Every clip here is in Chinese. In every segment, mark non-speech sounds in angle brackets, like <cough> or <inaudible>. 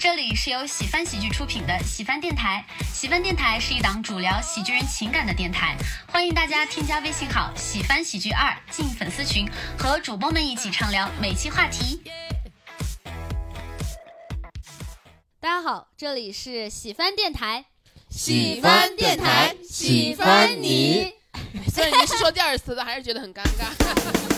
这里是由喜翻喜剧出品的喜翻电台。喜翻电台是一档主聊喜剧人情感的电台，欢迎大家添加微信号“喜翻喜剧二”进粉丝群，和主播们一起畅聊每期话题。大家好，这里是喜翻电台，喜翻电台，喜欢你。<laughs> 虽然你是说第二次，的还是觉得很尴尬。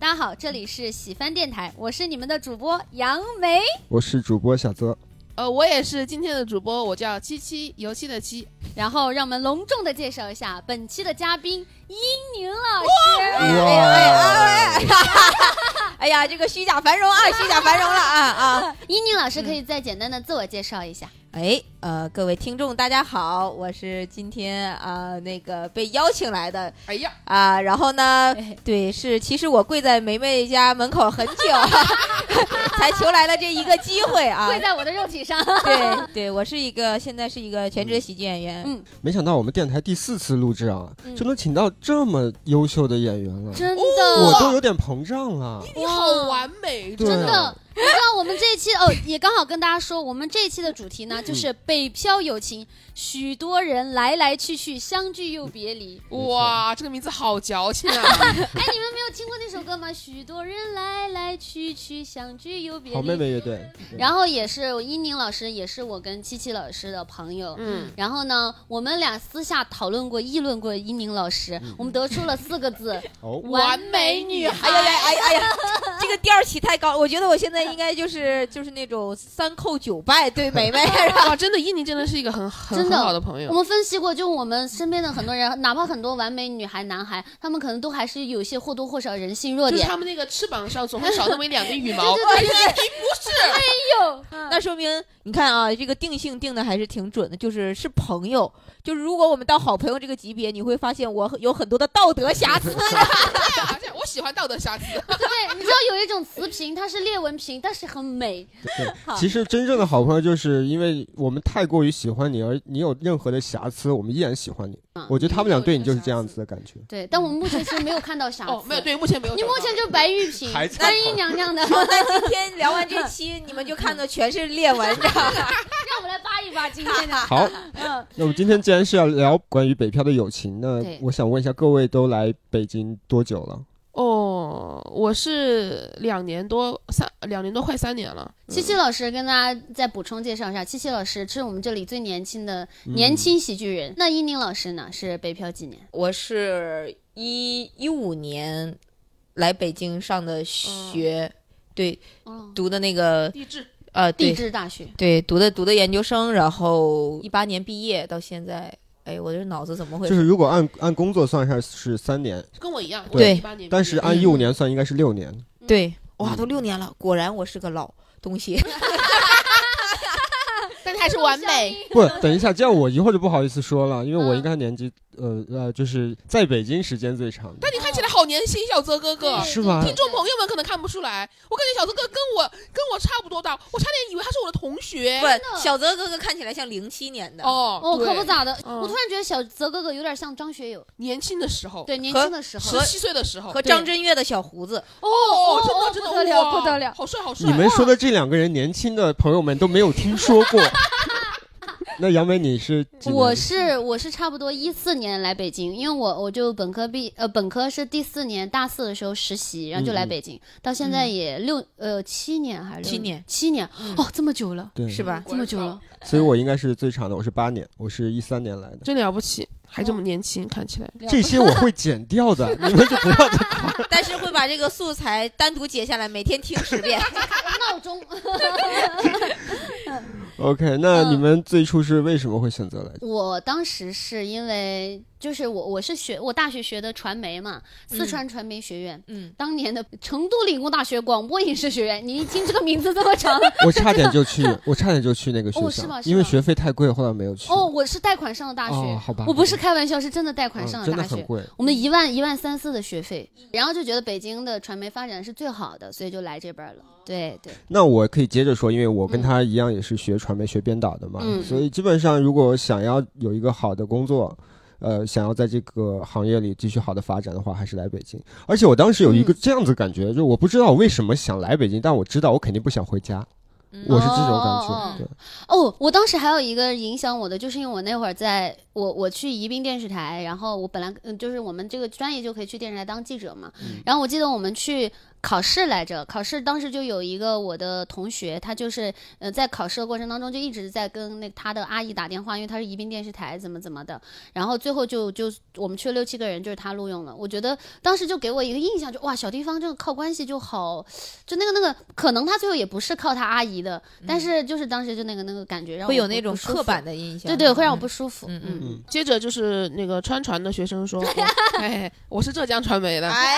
大家好，这里是喜番电台，我是你们的主播杨梅，我是主播小泽，呃，我也是今天的主播，我叫七七，油漆的漆。然后让我们隆重的介绍一下本期的嘉宾伊宁老师。哎呀哎呀哎呀，这个虚假繁荣啊，虚假繁荣了啊啊！伊宁老师可以再简单的自我介绍一下。哎，呃，各位听众，大家好，我是今天啊那个被邀请来的。<laughs> 哎呀，啊，然后呢，对，是其实我跪在梅梅家门口很久，<laughs> 才求来了这一个机会啊，跪在我的肉体上。对，对我是一个现在是一个全职喜剧演员。嗯，没想到我们电台第四次录制啊，就能请到这么优秀的演员了，真的，我都有点膨胀了。你好完美，真的。你知道我们这一期哦，<laughs> 也刚好跟大家说，我们这一期的主题呢，就是北漂友情，许多人来来去去，相聚又别离。哇，这个名字好矫情啊！<laughs> 哎，你们没有听过那首歌吗？许多人来来去去，相聚又别离。好妹妹乐队。然后也是英宁老师，也是我跟七七老师的朋友。嗯。然后呢，我们俩私下讨论过、议论过英宁老师，我们得出了四个字：完美女孩。哎呀呀，哎呀哎呀，这个调起太高，我觉得我现在。应该就是就是那种三叩九拜对梅梅，哇，<laughs> 真的伊宁真的是一个很很好的朋友。我们分析过，就我们身边的很多人，哪怕很多完美女孩、男孩，他们可能都还是有些或多或少人性弱点。他们那个翅膀上总会少那么一两根羽毛。<laughs> 对对对，不是，哎呦。<laughs> 那说明你看啊，这个定性定的还是挺准的，就是是朋友。就是如果我们到好朋友这个级别，你会发现我有很多的道德瑕疵。喜欢道德瑕疵。<laughs> 对，你知道有一种瓷瓶，它是裂纹瓶，但是很美。对，<laughs> 其实真正的好朋友，就是因为我们太过于喜欢你，而你有任何的瑕疵，我们依然喜欢你。我觉得他们俩对你就是这样子的感觉。对，但我们目前其实没有看到瑕疵。哦，没有，对，目前没有。你目前就白玉瓶，单一娘娘的。那今天聊完这期，你们就看到全是裂纹，知道吗？<laughs> 让我们来扒一扒今天的。好，嗯，那我们今天既然是要聊关于北漂的友情，那我想问一下各位，都来北京多久了？哦，我是两年多，三两年多快三年了。七七老师跟大家再补充介绍一下，七七老师是我们这里最年轻的年轻喜剧人。那伊宁老师呢？是北漂几年？我是一一五年来北京上的学，对，读的那个地质，呃，地质大学，对，读的读的研究生，然后一八年毕业到现在。哎，我这脑子怎么会？就是如果按按工作算下是三年，跟我一样。对，但是按一五年算应该是六年。对，哇，都六年了，果然我是个老东西。<laughs> 但是还是完美。不，等一下，这样我一会儿就不好意思说了，因为我应该年纪。呃呃，就是在北京时间最长。但你看起来好年轻，小泽哥哥，是吗？听众朋友们可能看不出来，我感觉小泽哥跟我跟我差不多大，我差点以为他是我的同学。不，小泽哥哥看起来像零七年的。哦哦，可不咋的。我突然觉得小泽哥哥有点像张学友，年轻的时候。对，年轻的时候，十七岁的时候，和张震岳的小胡子。哦，真的真的不得了，不得了，好帅好帅。你们说的这两个人，年轻的朋友们都没有听说过。<laughs> 那杨梅，你是？我是我是差不多一四年来北京，因为我我就本科毕呃本科是第四年大四的时候实习，然后就来北京，到现在也六呃七年还是七年七年哦这么久了，对是吧？这么久了，所以我应该是最长的，我是八年，我是一三年来的，真了不起，还这么年轻，看起来这些我会剪掉的，<laughs> 你们就不要再夸。但是会把这个素材单独截下来，每天听十遍，<laughs> 闹钟。<laughs> OK，那你们最初是为什么会选择来？我当时是因为。就是我，我是学我大学学的传媒嘛，四川传媒学院。嗯，当年的成都理工大学广播影视学院，你一听这个名字这么长，我 <laughs> 差点就去，我差点就去那个学校，是吗？因为学费太贵，后来没有去。哦，我是贷款上的大学，好吧，我不是开玩笑，是真的贷款上的大学，很贵。我们一万一万三四的学费，然后就觉得北京的传媒发展是最好的，所以就来这边了。对对。那我可以接着说，因为我跟他一样也是学传媒学编导的嘛，所以基本上如果想要有一个好的工作。呃，想要在这个行业里继续好的发展的话，还是来北京。而且我当时有一个这样子感觉，就我不知道我为什么想来北京，但我知道我肯定不想回家。我是这种感觉，对。哦，我当时还有一个影响我的，就是因为我那会儿在我我去宜宾电视台，然后我本来嗯就是我们这个专业就可以去电视台当记者嘛，然后我记得我们去。考试来着，考试当时就有一个我的同学，他就是呃在考试的过程当中就一直在跟那他的阿姨打电话，因为他是宜宾电视台怎么怎么的，然后最后就就我们去了六七个人，就是他录用了。我觉得当时就给我一个印象，就哇小地方这个靠关系就好，就那个那个可能他最后也不是靠他阿姨的，但是就是当时就那个那个感觉让会有那种刻板的印象，对对，会让我不舒服。嗯嗯。接着就是那个川传的学生说，<laughs> 哎，我是浙江传媒的，哎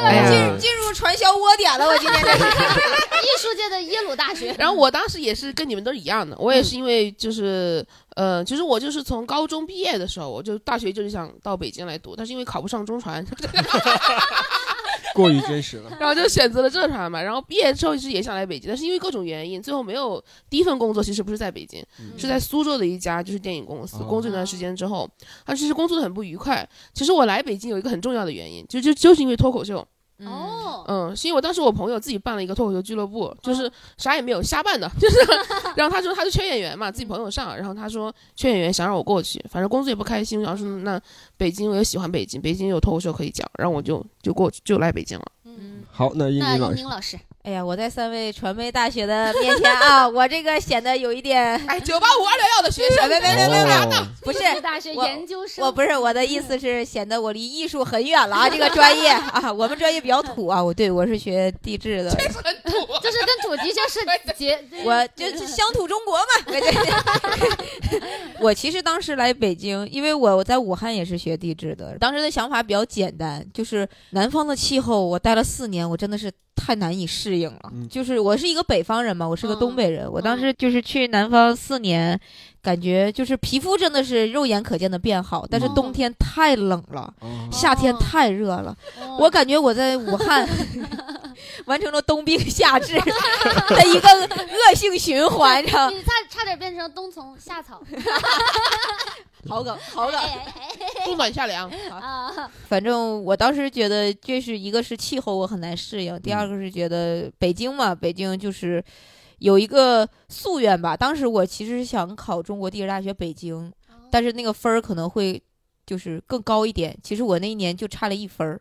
呀，进进入传销。窝点了，我今天是 <laughs> 艺术界的耶鲁大学。然后我当时也是跟你们都一样的，我也是因为就是，呃，其实我就是从高中毕业的时候，我就大学就是想到北京来读，但是因为考不上中传，<laughs> 过于真实了，<laughs> 然后就选择了浙传嘛。然后毕业之后其实也想来北京，但是因为各种原因，最后没有第一份工作，其实不是在北京，是在苏州的一家就是电影公司工作一段时间之后，他其实工作的很不愉快。其实我来北京有一个很重要的原因，就就就是因为脱口秀。哦，嗯，是因为我当时我朋友自己办了一个脱口秀俱乐部，就是啥也没有，瞎办的，就是，<laughs> 然后他说他是缺演员嘛，自己朋友上，然后他说缺演员，想让我过去，反正工作也不开心，然后说那北京我也喜欢北京，北京有脱口秀可以讲，然后我就就过去就来北京了。嗯，好，那英宁老师。哎呀，我在三位传媒大学的面前啊，<laughs> 我这个显得有一点哎，九八五二六幺的学生，别别别别别，不是大学研究生，我不是我的意思是显得我离艺术很远了啊，<laughs> 这个专业啊，我们专业比较土啊，我对我是学地质的，确实很土，就是跟土的确是结，我就是乡土中国嘛。<laughs> 我其实当时来北京，因为我我在武汉也是学地质的，当时的想法比较简单，就是南方的气候，我待了四年，我真的是。太难以适应了，就是我是一个北方人嘛，我是个东北人，我当时就是去南方四年，感觉就是皮肤真的是肉眼可见的变好，但是冬天太冷了，夏天太热了，我感觉我在武汉 <laughs> <laughs> 完成了冬病夏治的一个恶性循环，你 <laughs> 差差点变成冬虫夏草。<laughs> 好梗，好梗，冬暖夏凉啊！反正我当时觉得，这是一个是气候我很难适应，第二个是觉得北京嘛，北京就是有一个夙愿吧。当时我其实想考中国地质大学北京，但是那个分儿可能会就是更高一点。其实我那一年就差了一分儿，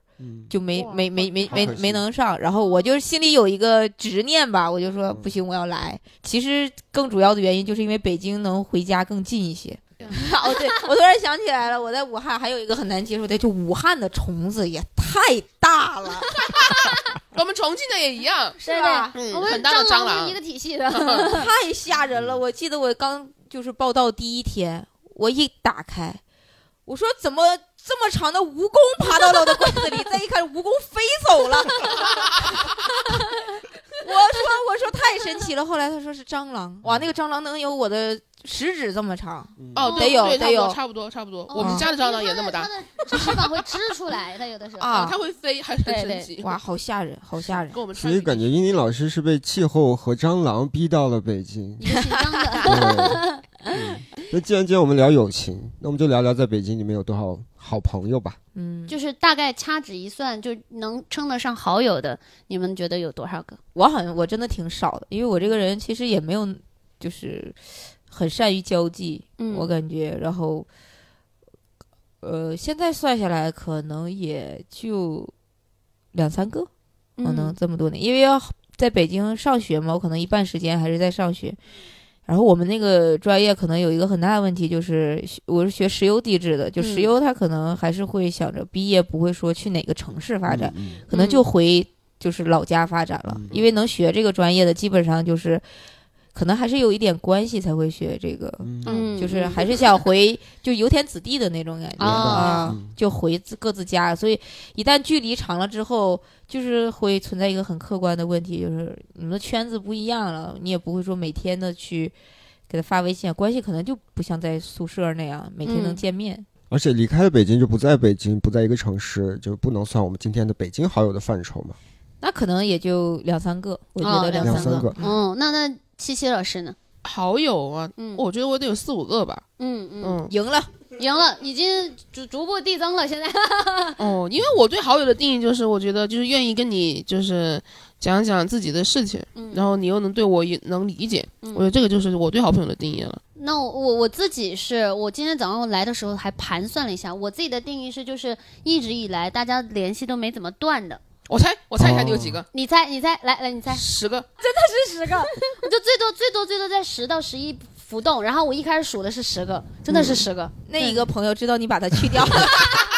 就没没没没没没能上。然后我就心里有一个执念吧，我就说不行，我要来。其实更主要的原因就是因为北京能回家更近一些。<laughs> 哦，对，我突然想起来了，我在武汉还有一个很难接受的，就武汉的虫子也太大了。<laughs> 我们重庆的也一样，是吧？嗯，很大的蟑螂一个体系的，<laughs> 太吓人了。我记得我刚就是报道第一天，我一打开，我说怎么这么长的蜈蚣爬到了我的柜子里？<laughs> 再一看，蜈蚣飞走了。<laughs> 我说我说太神奇了。后来他说是蟑螂，哇，那个蟑螂能有我的。食指这么长哦，得有得有，差不多差不多。我们家的蟑螂也那么大，它的翅膀会支出来，它有的时候 <laughs> 啊，它会飞，还是很神奇。哇，好吓人，好吓人。所以感觉英英老师是被气候和蟑螂逼到了北京。紧张的。那既然今天我们聊友情，那我们就聊聊在北京你们有多少好朋友吧。嗯，就是大概掐指一算，就能称得上好友的，你们觉得有多少个？我好像我真的挺少的，因为我这个人其实也没有，就是。很善于交际，我感觉，然后，呃，现在算下来可能也就两三个，可能这么多年，因为要在北京上学嘛，我可能一半时间还是在上学。然后我们那个专业可能有一个很大的问题，就是我是学石油地质的，就石油它可能还是会想着毕业不会说去哪个城市发展，可能就回就是老家发展了，因为能学这个专业的基本上就是。可能还是有一点关系才会学这个，嗯，就是还是想回就油田子弟的那种感觉啊，就回自各自家。所以一旦距离长了之后，就是会存在一个很客观的问题，就是你们的圈子不一样了，你也不会说每天的去给他发微信，关系可能就不像在宿舍那样每天能见面。而且离开了北京就不在北京，不在一个城市，就不能算我们今天的北京好友的范畴嘛？那可能也就两三个，我觉得两三个。嗯，那那。七七老师呢？好友啊，嗯，我觉得我得有四五个吧。嗯嗯，赢了，赢了，已经逐逐步递增了。现在 <laughs> 哦，因为我对好友的定义就是，我觉得就是愿意跟你就是讲讲自己的事情，然后你又能对我也能理解，我觉得这个就是我对好朋友的定义了。那我我自己是我今天早上来的时候还盘算了一下，我自己的定义是就是一直以来大家联系都没怎么断的。我猜，我猜一下你有几个？你猜，你猜，来来，你猜。十个，真的是十个，<laughs> 我就最多最多最多在十到十一浮动。然后我一开始数的是十个，真的是十个。那一个朋友知道你把它去掉。当 <laughs>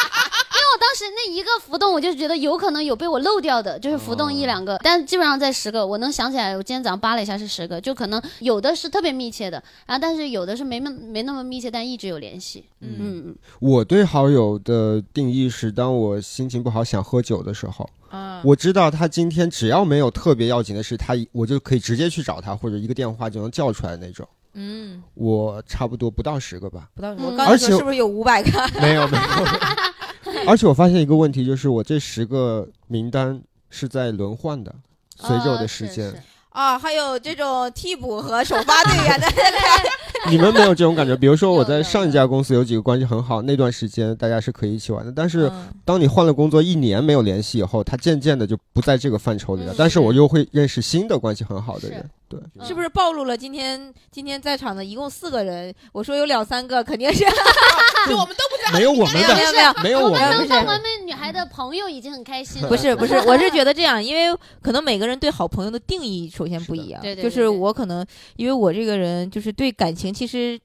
时那一个浮动，我就觉得有可能有被我漏掉的，就是浮动一两个，但基本上在十个，我能想起来，我今天早上扒了一下是十个，就可能有的是特别密切的，然后但是有的是没那没那么密切，但一直有联系。嗯嗯，我对好友的定义是，当我心情不好想喝酒的时候，啊，我知道他今天只要没有特别要紧的事，他我就可以直接去找他，或者一个电话就能叫出来那种。嗯，我差不多不到十个吧，不到，十个，而且是不是有五百个？没有没有。<laughs> <laughs> 而且我发现一个问题，就是我这十个名单是在轮换的，随着我的时间。啊，还有这种替补和首发队员的。<laughs> <laughs> 你们没有这种感觉？比如说我在上一家公司有几个关系很好，那段时间大家是可以一起玩的。但是当你换了工作一年没有联系以后，他渐渐的就不在这个范畴里了。但是我又会认识新的关系很好的人。对，是不是暴露了？今天今天在场的一共四个人，我说有两三个肯定是，<laughs> 就我们都不在，没有我们的，没有没有没有我们能当完美女孩的朋友已经很开心了。不是不是，我是觉得这样，因为可能每个人对好朋友的定义首先不一样。对对，就是我可能因为我这个人就是对感情其实，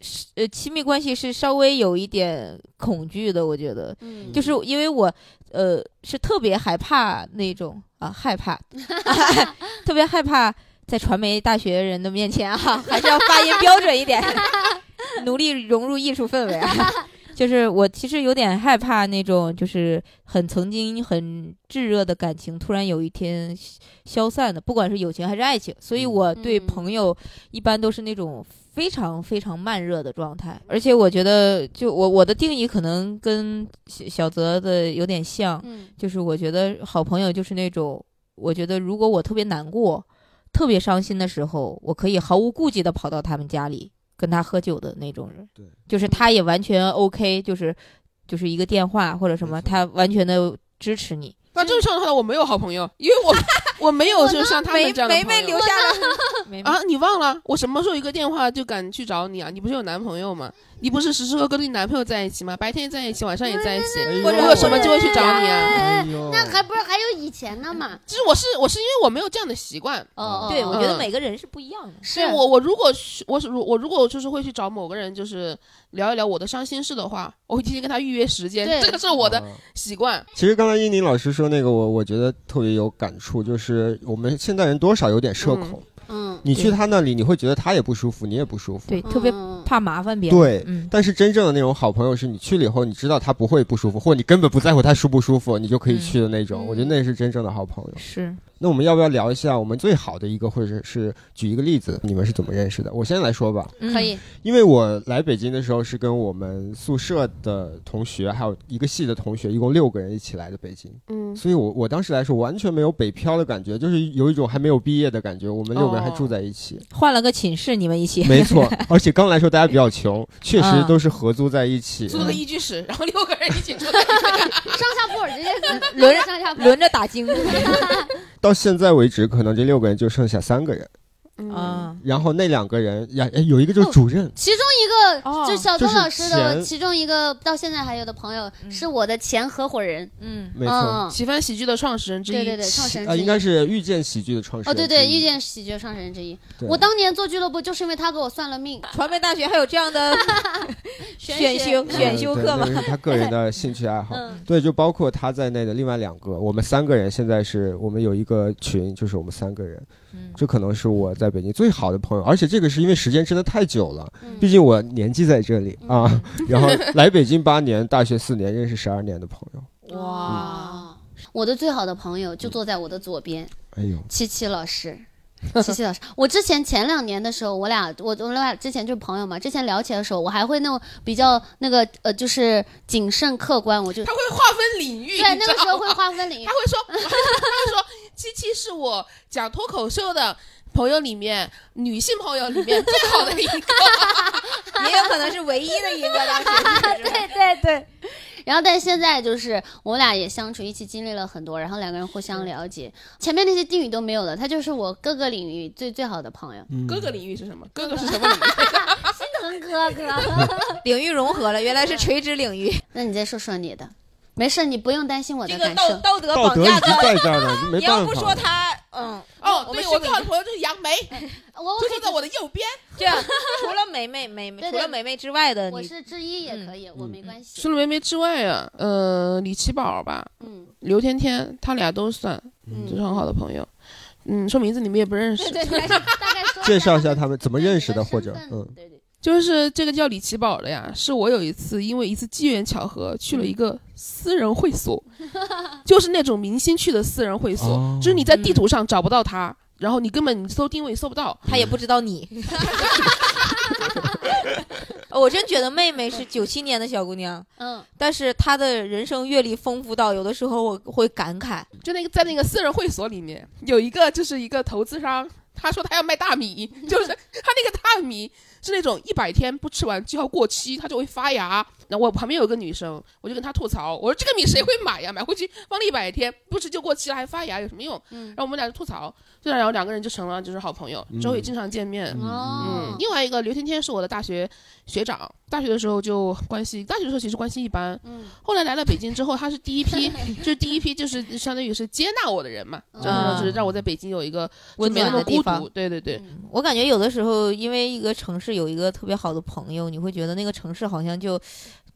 是呃，亲密关系是稍微有一点恐惧的。我觉得，就是因为我呃是特别害怕那种啊害怕，<laughs> 特别害怕。在传媒大学人的面前啊，还是要发音标准一点，<laughs> <laughs> 努力融入艺术氛围啊。<laughs> 就是我其实有点害怕那种，就是很曾经很炙热的感情，突然有一天消散的，不管是友情还是爱情。所以我对朋友一般都是那种非常非常慢热的状态。而且我觉得，就我我的定义可能跟小泽的有点像，就是我觉得好朋友就是那种，我觉得如果我特别难过。特别伤心的时候，我可以毫无顾忌的跑到他们家里跟他喝酒的那种人。对，就是他也完全 OK，就是就是一个电话或者什么，他完全的支持你。那正常的话，我没有好朋友，因为我 <laughs> 我没有就像他们这样的朋友。留下了 <laughs> 啊！你忘了我什么时候一个电话就敢去找你啊？你不是有男朋友吗？你不是时时刻刻跟你男朋友在一起吗？白天在一起，晚上也在一起，我有什么机会去找你啊？那还不是还有以前呢嘛？其实我是我是因为我没有这样的习惯。哦，对，我觉得每个人是不一样的。是我我如果我是我如果就是会去找某个人，就是聊一聊我的伤心事的话，我会提前跟他预约时间，这个是我的习惯。其实刚才英宁老师说那个，我我觉得特别有感触，就是我们现代人多少有点社恐。嗯，你去他那里，你会觉得他也不舒服，你也不舒服。对，特别怕麻烦别人。对，但是真正的那种好朋友，是你去了以后，你知道他不会不舒服，或者你根本不在乎他舒不舒服，你就可以去的那种。我觉得那是真正的好朋友。是。那我们要不要聊一下我们最好的一个，或者是举一个例子，你们是怎么认识的？我先来说吧。可以。因为我来北京的时候是跟我们宿舍的同学，还有一个系的同学，一共六个人一起来的北京。嗯。所以我我当时来说完全没有北漂的感觉，就是有一种还没有毕业的感觉。我们六个人还住在一起，换了个寝室，你们一起。没错，<laughs> 而且刚来说大家比较穷，确实都是合租在一起，租了一居室，<laughs> 然后六个人一起住在一起，上下铺直接 <laughs> 轮着上下铺轮着打经。到现在为止，可能这六个人就剩下三个人。嗯，然后那两个人呀，有一个就是主任，其中一个就小东老师的其中一个到现在还有的朋友是我的前合伙人，嗯，没错，喜欢喜剧的创始人之一，对对对，创始人啊，应该是遇见喜剧的创始人，哦对对，遇见喜剧的创始人之一。我当年做俱乐部就是因为他给我算了命。传媒大学还有这样的 <laughs> 选修选修课吗？他个人的兴趣爱好，对，就包括他在内的另外两个，我们三个人现在是我们有一个群，就是我们三个人。这可能是我在北京最好的朋友，而且这个是因为时间真的太久了，毕竟我年纪在这里啊。<laughs> 然后来北京八年，大学四年，认识十二年的朋友。哇，我的最好的朋友就坐在我的左边。哎呦，七七老师，七七老师，我之前前两年的时候，我俩我我俩之前就是朋友嘛，之前聊起来的时候，我还会那种比较那个呃，就是谨慎客观，我就他会划分领域，对，那个时候会划分领域，<laughs> 他会说，他会说。七七是我讲脱口秀的朋友里面，女性朋友里面最好的一个，<laughs> 也有可能是唯一的一个。当时，<laughs> 对对对。然后，但现在就是我们俩也相处，一起经历了很多，然后两个人互相了解。前面那些定语都没有了，他就是我各个领域最最好的朋友。各个领域是什么？各个是什么领域？<laughs> 心疼哥哥。<laughs> 领域融合了，原来是垂直领域。<laughs> 那你再说说你的。没事，你不用担心我的感受。道德绑架在这儿呢，没办法。你要不说他，嗯，哦，对我最好的朋友就是杨梅，<laughs> 我就坐在我的右边。<laughs> 这样，除了梅梅梅梅，除了梅梅之外的，我是之一也可以，我没关系。除了梅梅之外啊，呃，李奇宝吧，嗯，刘天天，他俩都算，就是很好的朋友。嗯，说名字你们也不认识，<laughs> 大概介绍一下他们怎么认识的，或者嗯，对对。就是这个叫李奇宝的呀，是我有一次因为一次机缘巧合去了一个私人会所，就是那种明星去的私人会所，就是你在地图上找不到他，然后你根本你搜定位搜不到，他也不知道你。我真觉得妹妹是九七年的小姑娘，嗯，但是她的人生阅历丰富到有的时候我会感慨，就那个在那个私人会所里面有一个就是一个投资商。他说他要卖大米，就是 <laughs> 他那个大米是那种一百天不吃完就要过期，它就会发芽。那我旁边有个女生，我就跟她吐槽，我说这个米谁会买呀？买回去放了一百天不吃就过期了，还发芽，有什么用？然后我们俩就吐槽，就然后两个人就成了就是好朋友，之后也经常见面。嗯，另外一个刘天天是我的大学学长，大学的时候就关系，大学的时候其实关系一般。嗯，后来来了北京之后，他是第一批，<laughs> 就是第一批就是相当于是接纳我的人嘛，就是说就是让我在北京有一个温暖的地方。对对对，我感觉有的时候因为一个城市有一个特别好的朋友，你会觉得那个城市好像就。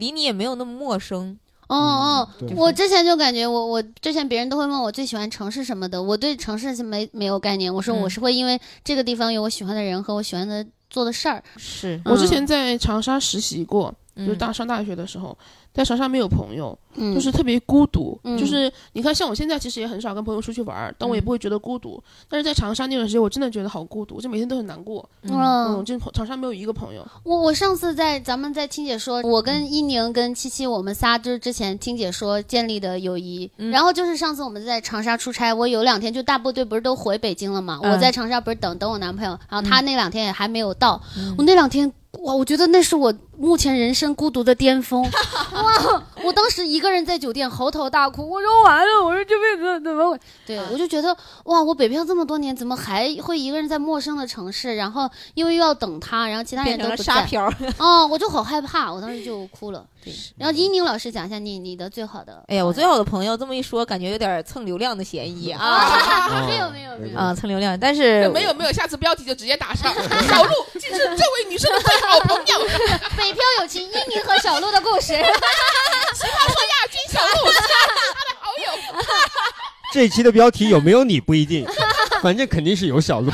离你也没有那么陌生。哦哦，我之前就感觉我我之前别人都会问我最喜欢城市什么的，我对城市是没没有概念。我说我是会因为这个地方有我喜欢的人和我喜欢的做的事儿。是我之前在长沙实习过，就是大上大学的时候。在长沙没有朋友，就是特别孤独。就是你看，像我现在其实也很少跟朋友出去玩，但我也不会觉得孤独。但是在长沙那段时间，我真的觉得好孤独，就每天都很难过。嗯，就长沙没有一个朋友。我我上次在咱们在听姐说，我跟一宁跟七七，我们仨就是之前听姐说建立的友谊。然后就是上次我们在长沙出差，我有两天就大部队不是都回北京了嘛？我在长沙不是等等我男朋友，然后他那两天也还没有到。我那两天。哇，我觉得那是我目前人生孤独的巅峰。<laughs> 哇，<laughs> 我当时一个人在酒店嚎啕大哭，我说完了，我说这辈子怎么？对，我就觉得哇，我北漂这么多年，怎么还会一个人在陌生的城市？然后因为又要等他，然后其他人都不在。沙 <laughs> 哦，我就好害怕，我当时就哭了。对，然后英宁老师讲一下你你的最好的。哎呀，我最好的朋友这么一说，感觉有点蹭流量的嫌疑啊。<laughs> 没有没有没有啊，蹭流量，但是没有没有，下次标题就直接打上小鹿，竟是这位女生的最好朋友。<laughs> 北漂友情，英宁和小鹿的故事。<laughs> 奇葩说亚军小鹿是他的好友。这一期的标题有没有你不一定，反正肯定是有小鹿。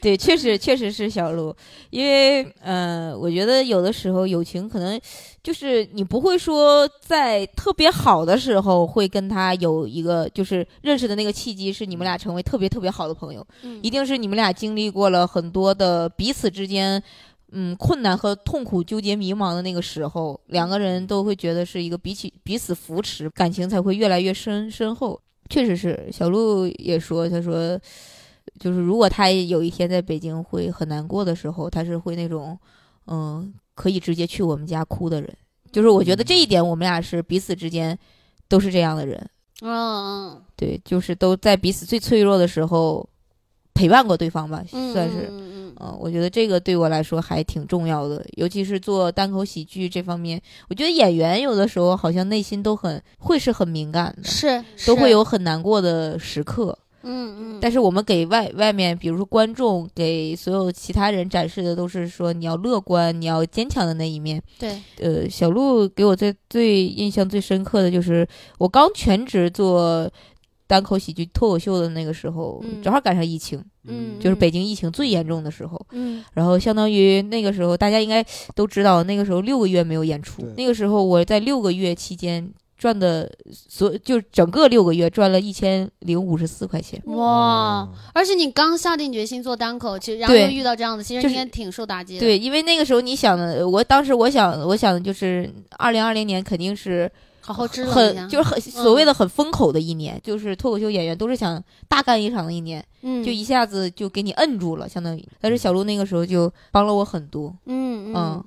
对，确实确实是小鹿，因为呃，我觉得有的时候友情可能就是你不会说在特别好的时候会跟他有一个就是认识的那个契机，是你们俩成为特别特别好的朋友，一定是你们俩经历过了很多的彼此之间嗯困难和痛苦、纠结、迷茫的那个时候，两个人都会觉得是一个比起彼此扶持，感情才会越来越深深厚。确实是小鹿也说，他说。就是如果他有一天在北京会很难过的时候，他是会那种，嗯，可以直接去我们家哭的人。就是我觉得这一点，我们俩是彼此之间都是这样的人。嗯嗯，对，就是都在彼此最脆弱的时候陪伴过对方吧，算是。嗯嗯，我觉得这个对我来说还挺重要的，尤其是做单口喜剧这方面，我觉得演员有的时候好像内心都很会是很敏感的，是都会有很难过的时刻。嗯嗯，但是我们给外外面，比如说观众，给所有其他人展示的都是说你要乐观，你要坚强的那一面。对，呃，小鹿给我最最印象最深刻的就是我刚全职做单口喜剧脱口秀的那个时候，正好赶上疫情，嗯，就是北京疫情最严重的时候，嗯，然后相当于那个时候大家应该都知道，那个时候六个月没有演出，那个时候我在六个月期间。赚的所就整个六个月赚了一千零五十四块钱哇！而且你刚下定决心做单口，其实然后又遇到这样的，其实应该挺受打击的。对，因为那个时候你想的，我当时我想我想的就是二零二零年肯定是好好支很就是很所谓的很风口的一年，就是脱口秀演员都是想大干一场的一年，嗯，就一下子就给你摁住了，相当于。但是小鹿那个时候就帮了我很多，嗯嗯，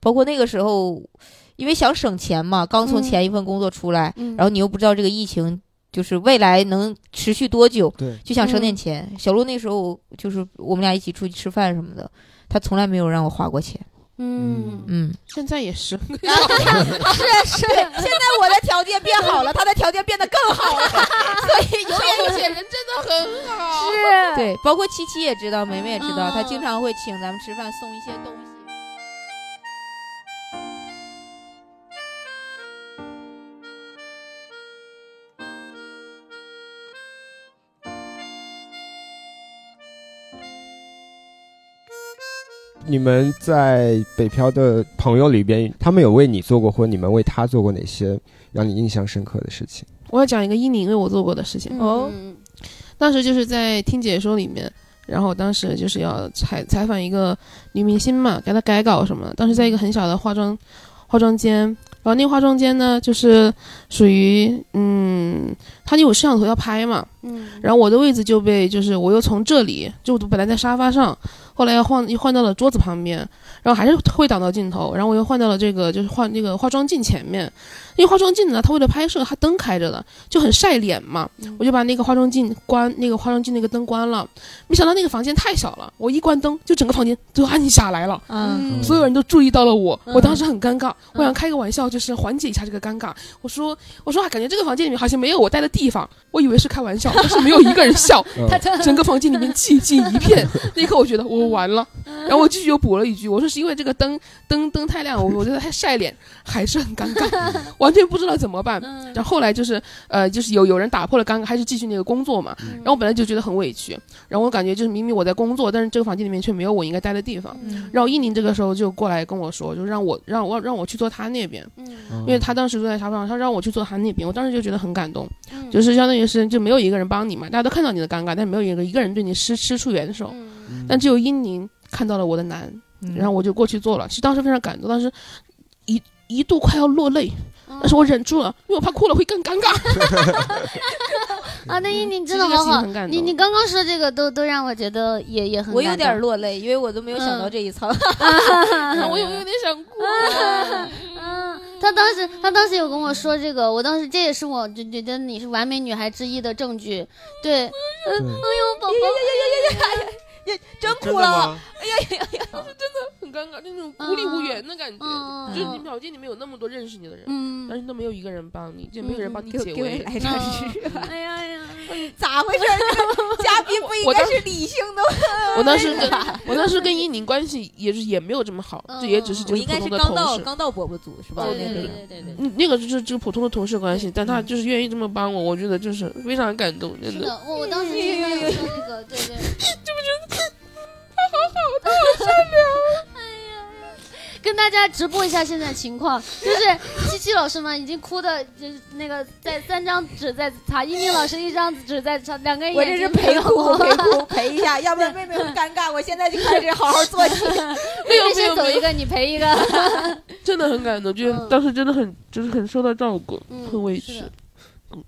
包括那个时候，因为想省钱嘛，刚从前一份工作出来，然后你又不知道这个疫情就是未来能持续多久，对，就想省点钱。小鹿那时候就是我们俩一起出去吃饭什么的，他从来没有让我花过钱。嗯。嗯，现在也 <laughs> 是，是是。是，现在我的条件变好了，<laughs> 他的条件变得更好了，<laughs> 所以永远有钱人真的很好。是，对，包括七七也知道，梅梅也知道，他经常会请咱们吃饭，送一些东西。你们在北漂的朋友里边，他们有为你做过，或你们为他做过哪些让你印象深刻的事情？我要讲一个伊宁为我做过的事情哦。当时就是在听解说里面，然后当时就是要采采访一个女明星嘛，给她改稿什么。当时在一个很小的化妆化妆间，然后那个化妆间呢，就是属于嗯，它有摄像头要拍嘛，嗯，然后我的位置就被就是我又从这里就本来在沙发上。后来又换又换到了桌子旁边，然后还是会挡到镜头，然后我又换到了这个就是换那个化妆镜前面，因为化妆镜呢，它为了拍摄，它灯开着的，就很晒脸嘛，我就把那个化妆镜关，那个化妆镜那个灯关了，没想到那个房间太小了，我一关灯，就整个房间都安静下来了，嗯，所有人都注意到了我，我当时很尴尬，我想开个玩笑，就是缓解一下这个尴尬，我说我说感觉这个房间里面好像没有我待的地方，我以为是开玩笑，但是没有一个人笑，整个房间里面寂静一片，<laughs> 那一刻我觉得我。完了，<laughs> 然后我继续又补了一句，我说是因为这个灯灯灯太亮，我我觉得太晒脸，还是很尴尬，<laughs> 完全不知道怎么办。然后后来就是呃，就是有有人打破了尴尬，还是继续那个工作嘛。然后我本来就觉得很委屈，然后我感觉就是明明我在工作，但是这个房间里面却没有我应该待的地方。然后伊宁这个时候就过来跟我说，就让我让我让我去坐他那边，因为他当时坐在沙发上，他让我去坐他那边，我当时就觉得很感动，就是相当于是就没有一个人帮你嘛，大家都看到你的尴尬，但是没有一个一个人对你施施出援手。但只有英宁看到了我的难，然后我就过去做了。其实当时非常感动，当时一一度快要落泪，但是我忍住了，因为我怕哭了会更尴尬。<laughs> 啊，那英你真的好好，你你刚刚说这个都都让我觉得也也很，我有点落泪，因为我都没有想到这一层，<laughs> 我有有点想哭。<laughs> 嗯，他当时他当时有跟我说这个，我当时这也是我就觉得你是完美女孩之一的证据。对，哎呦，宝宝，真哭了！哎呀呀呀！是真的很尴尬，就那种孤立无援的感觉。就是你条件里面有那么多认识你的人，但是都没有一个人帮你，就没有人帮你解围。<laughs> 来点吃。哎呀呀！<laughs> 咋回事？<laughs> 嘉宾不应该是理性的？我当时跟我当时跟伊宁关系也是也没有这么好，这也只是就是普通的同事。刚到伯伯组是吧？对对对对对。那个就是就是普通的同事关系，但他就是愿意这么帮我，我觉得就是非常感动，真的。我我当时听他有说那个，对对。就不觉得？好好，的好善良。跟大家直播一下现在情况，就是七七老师们已经哭的，就是那个在三张纸在擦，一鸣老师一张纸在擦，两个人我这是陪哭陪哭陪一下，要不然妹妹会尴尬。我现在就开始好好做起。妹妹先走一个，你陪一个。真的很感动，就当时真的很就是很受到照顾，很委屈。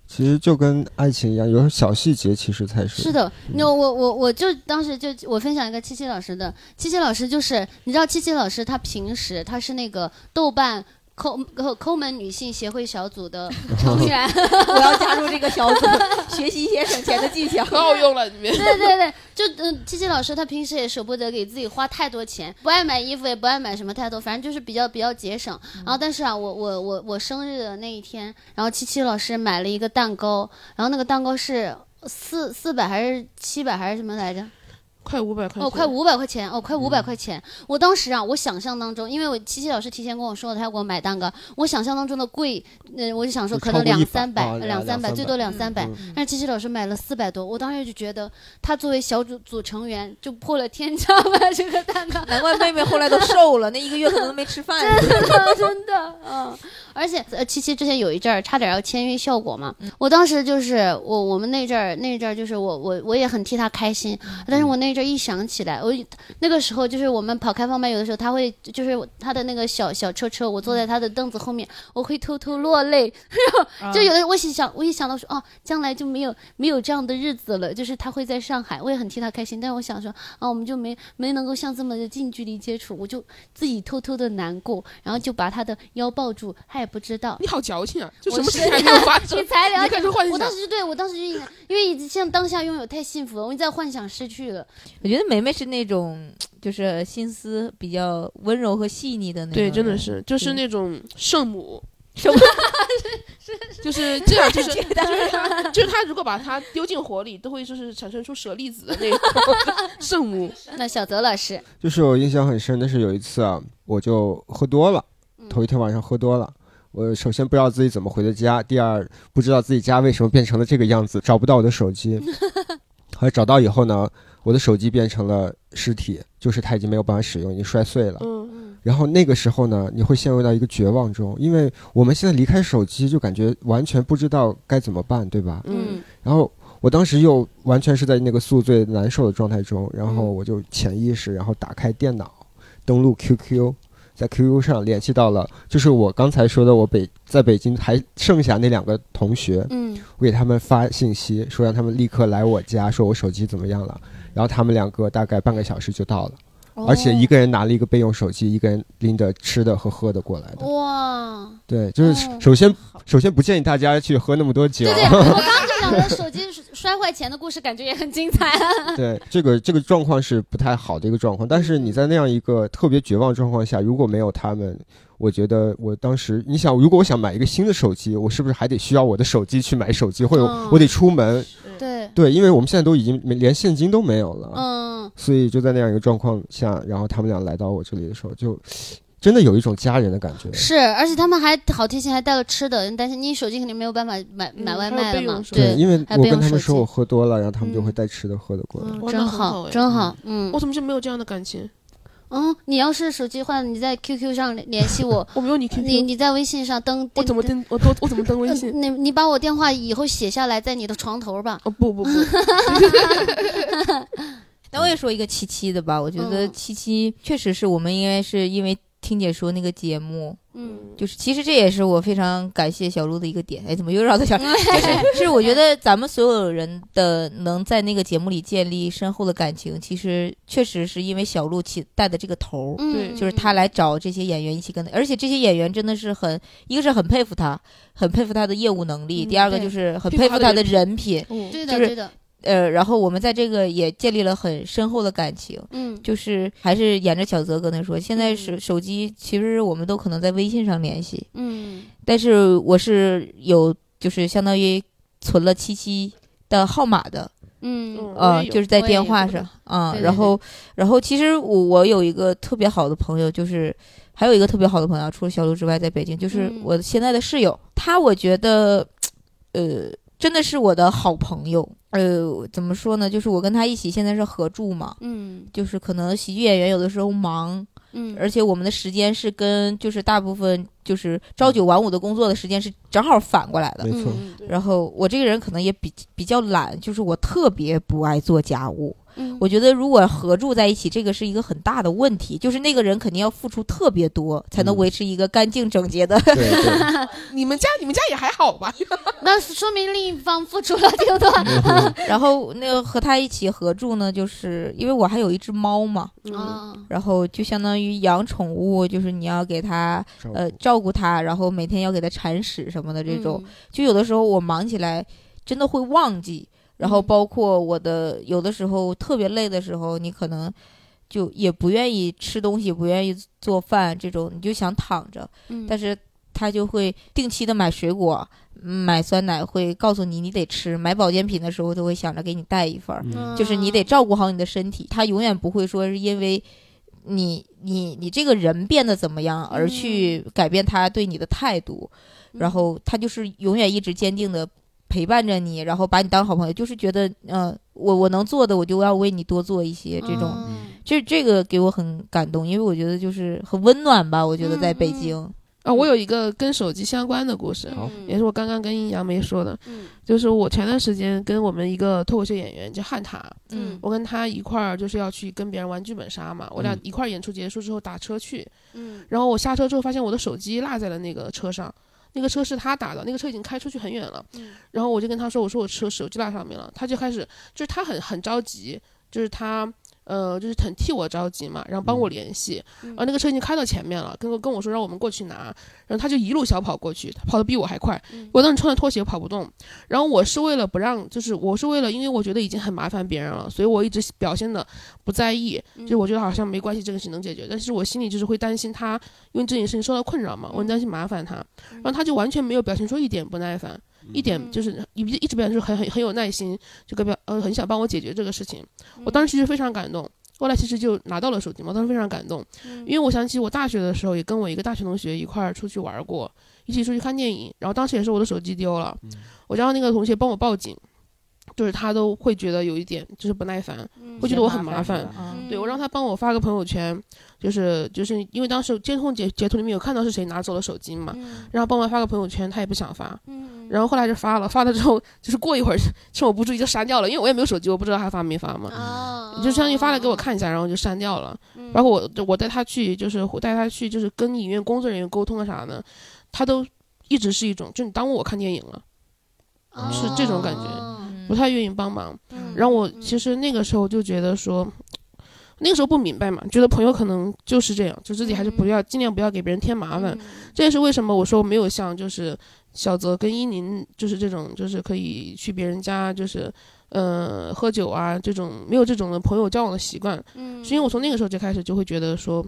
其实就跟爱情一样，有小细节其实才是。是的，那我我我就当时就我分享一个七七老师的，七七老师就是你知道七七老师他平时他是那个豆瓣。抠抠抠门女性协会小组的 <laughs> 成员，<laughs> 我要加入这个小组，<laughs> 学习一些省钱的技巧，可好用了。对对对，就嗯，七七老师她平时也舍不得给自己花太多钱，不爱买衣服，也不爱买什么太多，反正就是比较比较节省。然后但是啊，我我我我生日的那一天，然后七七老师买了一个蛋糕，然后那个蛋糕是四四百还是七百还是什么来着？快五百块哦，快五百块钱哦，快五百块钱！我当时啊，我想象当中，因为我琪琪老师提前跟我说了，他要给我买蛋糕。我想象当中的贵，嗯，我就想说可能两三百，两三百，最多两三百。但是琪琪老师买了四百多，我当时就觉得他作为小组组成员就破了天价买这个蛋糕。<laughs> 难怪妹妹后来都瘦了，那一个月可能都没吃饭。<laughs> 真的真的，嗯。而且呃，七七之前有一阵儿差点要签约效果嘛，我当时就是我我们那阵儿那阵儿就是我我我也很替他开心，但是我那。一想起来，我那个时候就是我们跑开放麦，有的时候他会就是他的那个小小车车，我坐在他的凳子后面，我会偷偷落泪。<laughs> 就有的我一想，我一想到说哦，将来就没有没有这样的日子了，就是他会在上海，我也很替他开心。但是我想说啊，我们就没没能够像这么的近距离接触，我就自己偷偷的难过，然后就把他的腰抱住，他也不知道。你好矫情啊！就什么事情还没有发生，<laughs> 你才了解。我当时就对我当时就因为像当下拥有太幸福了，我在幻想失去了。我觉得梅梅是那种就是心思比较温柔和细腻的那种，对，真的是就是那种圣母，<laughs> 什么是就是这样，就是 <laughs> 就是他如果把他丢进火里，都会就是产生出舍利子的那种 <laughs> 圣母。那小泽老师，就是我印象很深的是有一次啊，我就喝多了，头一天晚上喝多了。我首先不知道自己怎么回的家，第二不知道自己家为什么变成了这个样子，找不到我的手机。后来找到以后呢，我的手机变成了尸体，就是它已经没有办法使用，已经摔碎了。嗯嗯。然后那个时候呢，你会陷入到一个绝望中，因为我们现在离开手机就感觉完全不知道该怎么办，对吧？嗯。然后我当时又完全是在那个宿醉难受的状态中，然后我就潜意识，然后打开电脑，登录 QQ。在 QQ 上联系到了，就是我刚才说的，我北在北京还剩下那两个同学，嗯，我给他们发信息说让他们立刻来我家，说我手机怎么样了，然后他们两个大概半个小时就到了，而且一个人拿了一个备用手机，一个人拎着吃的和喝的过来的。哇，对，就是首先首先不建议大家去喝那么多酒。对对，我刚 <laughs> 就想说手机。摔坏前的故事感觉也很精彩。<laughs> 对，这个这个状况是不太好的一个状况。但是你在那样一个特别绝望状况下，如果没有他们，我觉得我当时，你想，如果我想买一个新的手机，我是不是还得需要我的手机去买手机，或者我得出门？对对，因为我们现在都已经没连现金都没有了。嗯，所以就在那样一个状况下，然后他们俩来到我这里的时候，就。真的有一种家人的感觉，是，而且他们还好贴心，还带了吃的。但是你手机肯定没有办法买买外卖了嘛？对，因为我跟他们说我喝多了，然后他们就会带吃的喝的过来。真好，真好。嗯，我怎么就没有这样的感情？嗯，你要是手机坏了，你在 QQ 上联系我。<laughs> 我没有你 QQ。你你在微信上登。我怎么登？我我我怎么登微信？你你把我电话以后写下来，在你的床头吧。哦不不不。<laughs> 那我也说一个七七的吧，我觉得七七确实是我们应该是因为。听姐说那个节目，嗯，就是其实这也是我非常感谢小鹿的一个点。哎，怎么又绕到小？<laughs> 就是是我觉得咱们所有人的能在那个节目里建立深厚的感情，其实确实是因为小鹿起带的这个头，对，就是他来找这些演员一起跟他，而且这些演员真的是很，一个是很佩服他，很佩服他的业务能力，第二个就是很佩服他的人品，对的，对的。呃，然后我们在这个也建立了很深厚的感情，嗯，就是还是沿着小泽刚才说，现在手手机其实我们都可能在微信上联系，嗯，但是我是有就是相当于存了七七的号码的，嗯，啊，就是在电话上啊，然后然后其实我我有一个特别好的朋友，就是还有一个特别好的朋友，除了小刘之外，在北京，就是我现在的室友，他我觉得，呃。真的是我的好朋友，呃，怎么说呢？就是我跟他一起现在是合住嘛，嗯，就是可能喜剧演员有的时候忙，嗯，而且我们的时间是跟就是大部分就是朝九晚五的工作的时间是正好反过来的，没错。然后我这个人可能也比比较懒，就是我特别不爱做家务。我觉得如果合住在一起，这个是一个很大的问题，就是那个人肯定要付出特别多，才能维持一个干净整洁的。<laughs> 你们家你们家也还好吧？<laughs> 那说明另一方付出了挺多。<laughs> 然后那个和他一起合住呢，就是因为我还有一只猫嘛，然后就相当于养宠物，就是你要给它呃照顾它，然后每天要给它铲屎什么的这种，就有的时候我忙起来真的会忘记。然后包括我的有的时候特别累的时候，你可能就也不愿意吃东西，不愿意做饭，这种你就想躺着。嗯。但是他就会定期的买水果，买酸奶，会告诉你你得吃。买保健品的时候都会想着给你带一份儿，就是你得照顾好你的身体。他永远不会说是因为你你你这个人变得怎么样而去改变他对你的态度，然后他就是永远一直坚定的。陪伴着你，然后把你当好朋友，就是觉得，嗯，我我能做的，我就要为你多做一些。这种，这这个给我很感动，因为我觉得就是很温暖吧。我觉得在北京。啊，我有一个跟手机相关的故事，也是我刚刚跟杨梅说的，就是我前段时间跟我们一个脱口秀演员叫汉塔，嗯，我跟他一块儿就是要去跟别人玩剧本杀嘛，我俩一块儿演出结束之后打车去，嗯，然后我下车之后发现我的手机落在了那个车上，那个车是他打的，那个车已经开出去很远了，嗯，然后我就跟他说，我说我车手机落上面了，他就开始就是他很很着急，就是他。呃，就是很替我着急嘛，然后帮我联系，然后那个车已经开到前面了，跟跟我说让我们过去拿，然后他就一路小跑过去，他跑得比我还快，我当时穿着拖鞋跑不动，然后我是为了不让，就是我是为了，因为我觉得已经很麻烦别人了，所以我一直表现的不在意，就我觉得好像没关系，这个事能解决，但是我心里就是会担心他因为这件事情受到困扰嘛，我很担心麻烦他，然后他就完全没有表现出一点不耐烦。一点就是一一直表现出很很很有耐心，就代表呃很想帮我解决这个事情。我当时其实非常感动，后来其实就拿到了手机嘛，当时非常感动，因为我想起我大学的时候也跟我一个大学同学一块儿出去玩过，一起出去看电影，然后当时也是我的手机丢了，我叫那个同学帮我报警。就是他都会觉得有一点就是不耐烦，会觉得我很麻烦。对我让他帮我发个朋友圈，就是就是因为当时监控截截图里面有看到是谁拿走了手机嘛，然后帮我发个朋友圈，他也不想发。然后后来就发了，发了之后就是过一会儿趁我不注意就删掉了，因为我也没有手机，我不知道他发没发嘛。就相当于发了给我看一下，然后就删掉了。包括我我带他去就是带他去就是跟影院工作人员沟通啊啥的，他都一直是一种就你耽误我看电影了，是这种感觉。不太愿意帮忙，然后我其实那个时候就觉得说，那个时候不明白嘛，觉得朋友可能就是这样，就自己还是不要尽量不要给别人添麻烦。这也是为什么我说没有像就是小泽跟依宁就是这种就是可以去别人家就是呃喝酒啊这种没有这种的朋友交往的习惯，是因为我从那个时候就开始就会觉得说。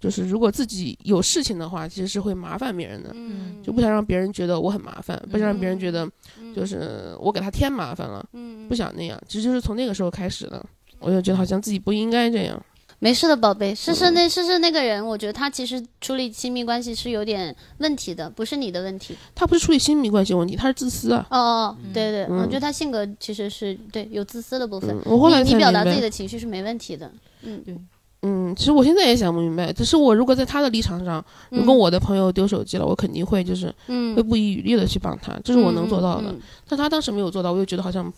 就是如果自己有事情的话，其实是会麻烦别人的，嗯就不想让别人觉得我很麻烦，不想让别人觉得就是我给他添麻烦了，嗯不想那样。其实就是从那个时候开始的，我就觉得好像自己不应该这样。没事的，宝贝，试试那试试那个人，我觉得他其实处理亲密关系是有点问题的，不是你的问题。他不是处理亲密关系问题，他是自私啊。哦哦，对对，我觉得他性格其实是对有自私的部分。我后来你表达自己的情绪是没问题的。嗯，对。嗯，其实我现在也想不明白，只是我如果在他的立场上，如果我的朋友丢手机了，我肯定会就是，会不遗余力的去帮他，这是我能做到的。但他当时没有做到，我就觉得好像，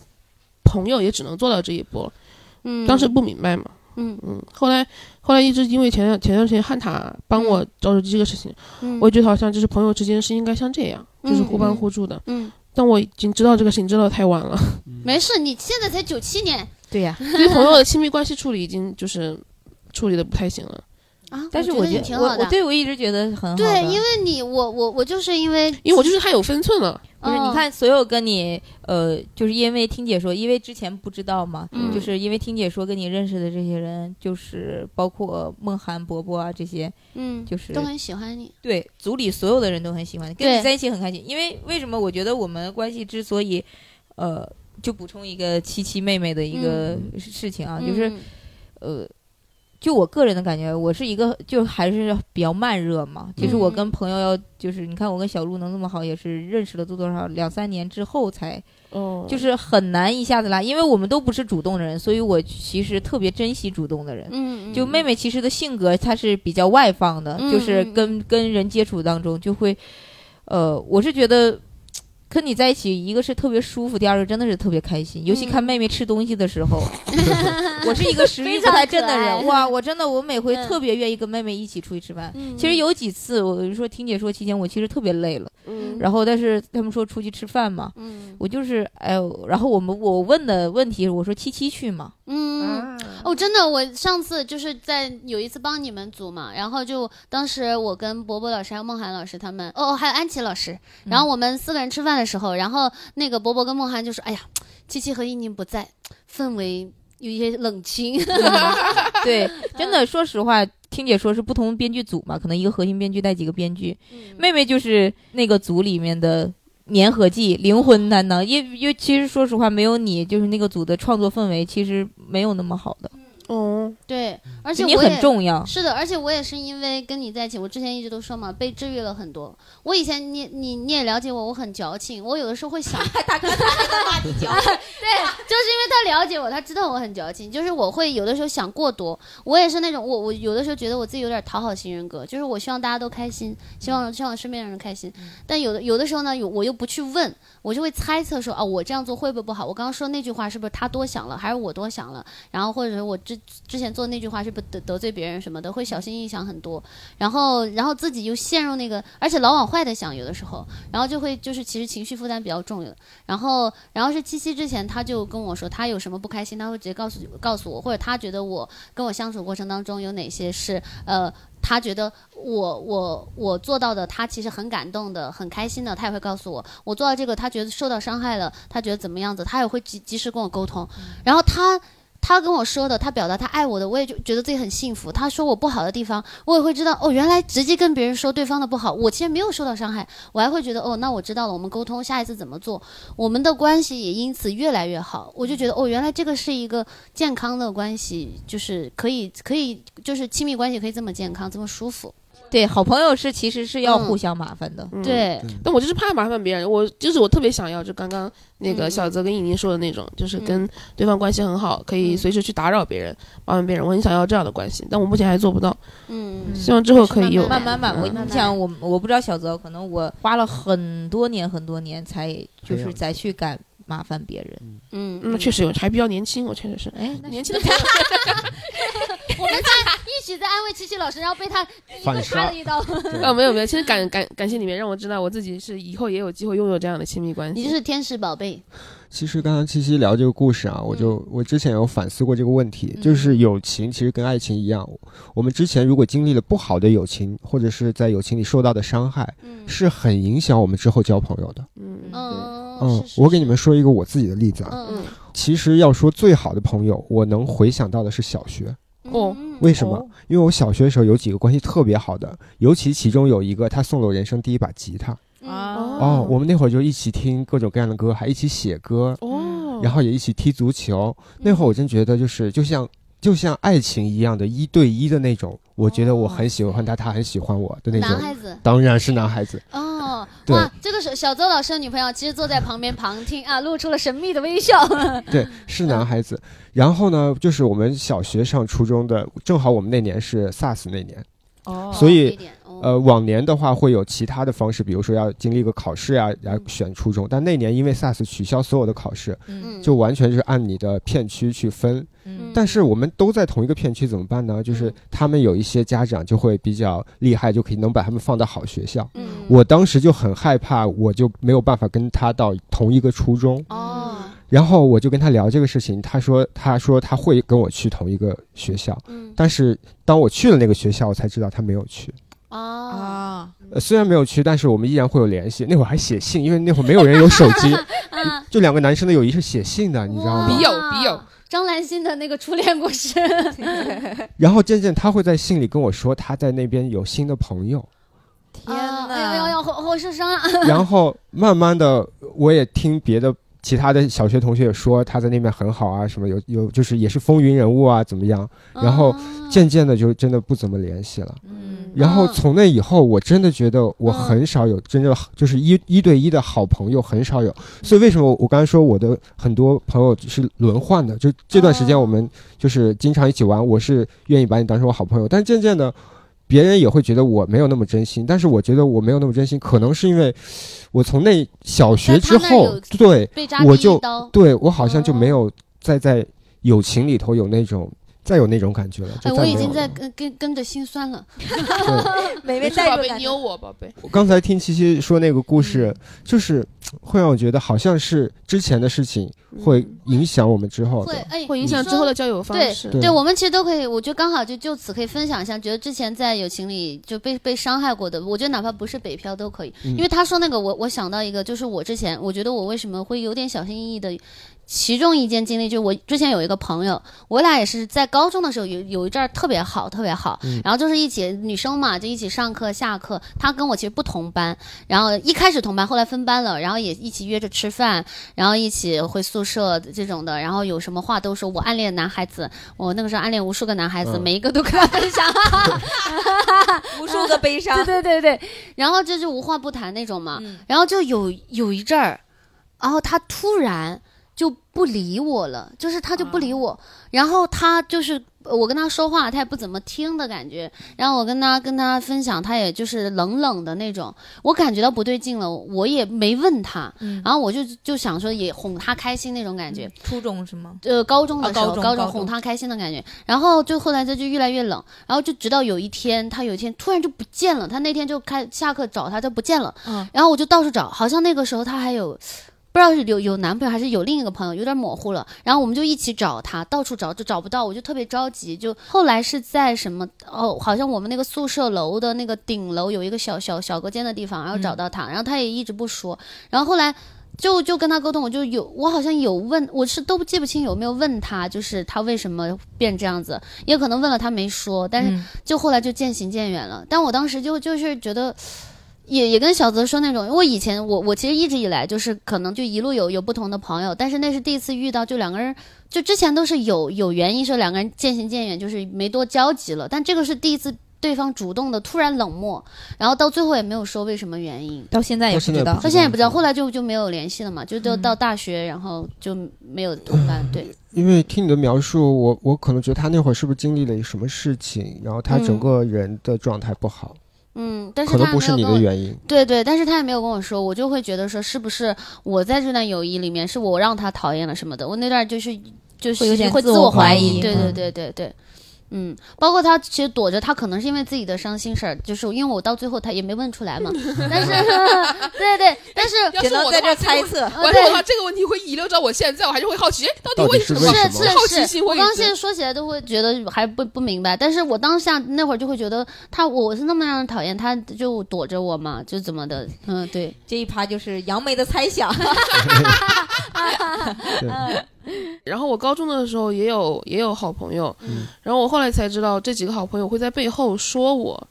朋友也只能做到这一步。嗯，当时不明白嘛。嗯嗯，后来后来一直因为前前段时间汉塔帮我找手机这个事情，我觉得好像就是朋友之间是应该像这样，就是互帮互助的。嗯，但我已经知道这个事情知道太晚了。没事，你现在才九七年。对呀，<laughs> 对朋友的亲密关系处理已经就是。处理的不太行了啊！但是我觉得我我对我一直觉得很好。对，因为你我我我就是因为因为我就是他有分寸了。不是，你看所有跟你呃，就是因为听解说，因为之前不知道嘛，就是因为听解说跟你认识的这些人，就是包括梦涵、伯伯啊这些，嗯，就是都很喜欢你。对，组里所有的人都很喜欢你，跟你在一起很开心。因为为什么？我觉得我们关系之所以，呃，就补充一个七七妹妹的一个事情啊，就是呃。就我个人的感觉，我是一个就还是比较慢热嘛。其实我跟朋友要就是你看我跟小鹿能那么好，也是认识了多多少两三年之后才，哦，就是很难一下子拉，因为我们都不是主动的人，所以我其实特别珍惜主动的人。嗯就妹妹其实的性格她是比较外放的，就是跟跟人接触当中就会，呃，我是觉得。跟你在一起，一个是特别舒服，第二个真的是特别开心。尤其看妹妹吃东西的时候，<laughs> 我是一个食欲不太振的人，哇，我真的我每回特别愿意跟妹妹一起出去吃饭。其实有几次，我说听姐说期间，我其实特别累了，然后但是他们说出去吃饭嘛，我就是哎呦，然后我们我问的问题，我说七七去嘛，嗯，哦，真的，我上次就是在有一次帮你们组嘛，然后就当时我跟博博老师还有梦涵老师他们，哦，还有安琪老师，然后我们四个人吃饭。的时候，然后那个伯伯跟梦涵就说：“哎呀，<tsk> 七七和依宁不在，氛围有一些冷清。<laughs> ”对，真的，说实话，听姐说是不同编剧组嘛，可能一个核心编剧带几个编剧。妹妹就是那个组里面的粘合剂、灵魂担当。因因为其实说实话，没有你，就是那个组的创作氛围其实没有那么好的。哦，对，而且你很重要。是的，而且我也是因为跟你在一起，我之前一直都说嘛，被治愈了很多。我以前你你你也了解我，我很矫情，我有的时候会想，<laughs> 对，就是因为他了解我，他知道我很矫情，就是我会有的时候想过多。我也是那种，我我有的时候觉得我自己有点讨好型人格，就是我希望大家都开心，希望希望身边的人开心。但有的有的时候呢，有我又不去问，我就会猜测说，啊，我这样做会不会不好？我刚刚说那句话是不是他多想了，还是我多想了？然后或者是我之之前做那句话是不得得罪别人什么的，会小心翼翼想很多。然后然后自己又陷入那个，而且老往坏的想，有的时候，然后就会就是其实情绪负担比较重。然后然后是七夕之前，他就跟我说他有什么不开心，他会直接告诉告诉我，或者他觉得我跟我相处过程当中有哪些是呃。他觉得我我我做到的，他其实很感动的，很开心的，他也会告诉我，我做到这个，他觉得受到伤害了，他觉得怎么样子，他也会及及时跟我沟通，然后他。他跟我说的，他表达他爱我的，我也就觉得自己很幸福。他说我不好的地方，我也会知道哦，原来直接跟别人说对方的不好，我其实没有受到伤害，我还会觉得哦，那我知道了，我们沟通下一次怎么做，我们的关系也因此越来越好。我就觉得哦，原来这个是一个健康的关系，就是可以可以，就是亲密关系可以这么健康，这么舒服。对，好朋友是其实是要互相麻烦的。对，但我就是怕麻烦别人，我就是我特别想要，就刚刚那个小泽跟尹宁说的那种，就是跟对方关系很好，可以随时去打扰别人、麻烦别人。我很想要这样的关系，但我目前还做不到。嗯，希望之后可以有。慢慢吧，我你想我，我不知道小泽，可能我花了很多年很多年才就是再去敢。麻烦别人，嗯嗯，确实有，还比较年轻，我确实是，哎，那 <laughs> 年轻的朋友。<laughs> 我们在一起在安慰七七老师，然后被他反插了一刀。<laughs> 哦，没有没有，其实感感感谢你们，让我知道我自己是以后也有机会拥有这样的亲密关系。你就是天使宝贝。其实刚刚七七聊这个故事啊，我就我之前有反思过这个问题，就是友情其实跟爱情一样，我们之前如果经历了不好的友情，或者是在友情里受到的伤害，是很影响我们之后交朋友的。嗯嗯。嗯，我给你们说一个我自己的例子啊。嗯其实要说最好的朋友，我能回想到的是小学。哦。为什么？因为我小学的时候有几个关系特别好的，尤其其中有一个，他送了我人生第一把吉他。哦。哦，我们那会儿就一起听各种各样的歌，还一起写歌。哦。然后也一起踢足球。那会儿我真觉得就是就像就像爱情一样的一对一的那种，我觉得我很喜欢他，他很喜欢我的那种。男孩子。当然是男孩子。哦。哇，这个是小邹老师的女朋友，其实坐在旁边旁听啊，露出了神秘的微笑。<laughs> 对，是男孩子。然后呢，就是我们小学上初中的，正好我们那年是 SARS 那年，哦，所以呃，往年的话会有其他的方式，比如说要经历一个考试呀，来选初中。但那年因为 SARS 取消所有的考试，嗯，就完全就是按你的片区去分。但是我们都在同一个片区，怎么办呢？就是他们有一些家长就会比较厉害，就可以能把他们放到好学校。嗯，我当时就很害怕，我就没有办法跟他到同一个初中。哦，然后我就跟他聊这个事情，他说他说他会跟我去同一个学校。嗯，但是当我去了那个学校，我才知道他没有去。哦，呃，虽然没有去，但是我们依然会有联系。那会儿还写信，因为那会儿没有人有手机，<laughs> 就两个男生的友谊是写信的，你知道吗？笔友，笔友。张兰心的那个初恋故事，<laughs> 然后渐渐他会在信里跟我说他在那边有新的朋友。天哪！要要要，好好受伤啊！然后慢慢的，我也听别的其他的小学同学也说他在那边很好啊，什么有有就是也是风云人物啊，怎么样？然后渐渐的就真的不怎么联系了。然后从那以后，我真的觉得我很少有真正就是一一对一的好朋友，很少有。所以为什么我刚才说我的很多朋友是轮换的？就这段时间我们就是经常一起玩，我是愿意把你当成我好朋友。但渐渐的，别人也会觉得我没有那么真心。但是我觉得我没有那么真心，可能是因为我从那小学之后，对，我就对我好像就没有再在友情里头有那种。再有那种感觉了，哎，我已经在跟跟跟着心酸了。美美带入你有我宝贝。我刚才听七七说那个故事，就是会让我觉得好像是之前的事情会影响我们之后的，会会影响之后的交友方式。对，我们其实都可以，我觉得刚好就就此可以分享一下，觉得之前在友情里就被被伤害过的，我觉得哪怕不是北漂都可以。因为他说那个，我我想到一个，就是我之前我觉得我为什么会有点小心翼翼的。其中一件经历，就我之前有一个朋友，我俩也是在高中的时候有有一阵儿特别好，特别好，然后就是一起女生嘛，就一起上课下课。她跟我其实不同班，然后一开始同班，后来分班了，然后也一起约着吃饭，然后一起回宿舍这种的，然后有什么话都说。我暗恋男孩子，我那个时候暗恋无数个男孩子，每一个都跟他分享，<laughs> 无数个悲伤。对对对对，然后就是无话不谈那种嘛，然后就有有一阵儿，然后他突然。就不理我了，就是他就不理我，然后他就是我跟他说话，他也不怎么听的感觉。然后我跟他跟他分享，他也就是冷冷的那种。我感觉到不对劲了，我也没问他，然后我就就想说也哄他开心那种感觉。初中是吗？呃，高中的时候，高中哄他开心的感觉。然后就后来他就越来越冷，然后就直到有一天，他有一天突然就不见了。他那天就开下课找他，就不见了。嗯。然后我就到处找，好像那个时候他还有。不知道是有有男朋友还是有另一个朋友，有点模糊了。然后我们就一起找他，到处找就找不到，我就特别着急。就后来是在什么哦，好像我们那个宿舍楼的那个顶楼有一个小小小隔间的地方，然后找到他，然后他也一直不说。然后后来就就跟他沟通，我就有我好像有问，我是都记不清有没有问他，就是他为什么变这样子，也可能问了他没说，但是就后来就渐行渐远了。但我当时就就是觉得。也也跟小泽说那种，因为以前我我其实一直以来就是可能就一路有有不同的朋友，但是那是第一次遇到，就两个人就之前都是有有原因说两个人渐行渐远，就是没多交集了，但这个是第一次对方主动的突然冷漠，然后到最后也没有说为什么原因，到现在也不知道，到现在也不知道，后来就就没有联系了嘛，就都到大学然后就没有同班，对。因为听你的描述，我我可能觉得他那会儿是不是经历了什么事情，然后他整个人的状态不好。嗯，但是可能不是你的原因。对对，但是他也没有跟我说，我就会觉得说，是不是我在这段友谊里面，是我让他讨厌了什么的？我那段就是就是会自我怀疑。对对对对对。嗯，包括他其实躲着，他可能是因为自己的伤心事儿，就是因为我到最后他也没问出来嘛。<laughs> 但是，对对，但是只能在这猜测。我的话，这个问题会遗留到我现在，我还是会好奇，到底为什么？是是是，我刚现在说起来都会觉得还不不明白，但是我当下那会儿就会觉得他我是那么让人讨厌，他就躲着我嘛，就怎么的？嗯，对，这一趴就是杨梅的猜想。<laughs> <laughs> 然后我高中的时候也有也有好朋友，然后我后来才知道这几个好朋友会在背后说我，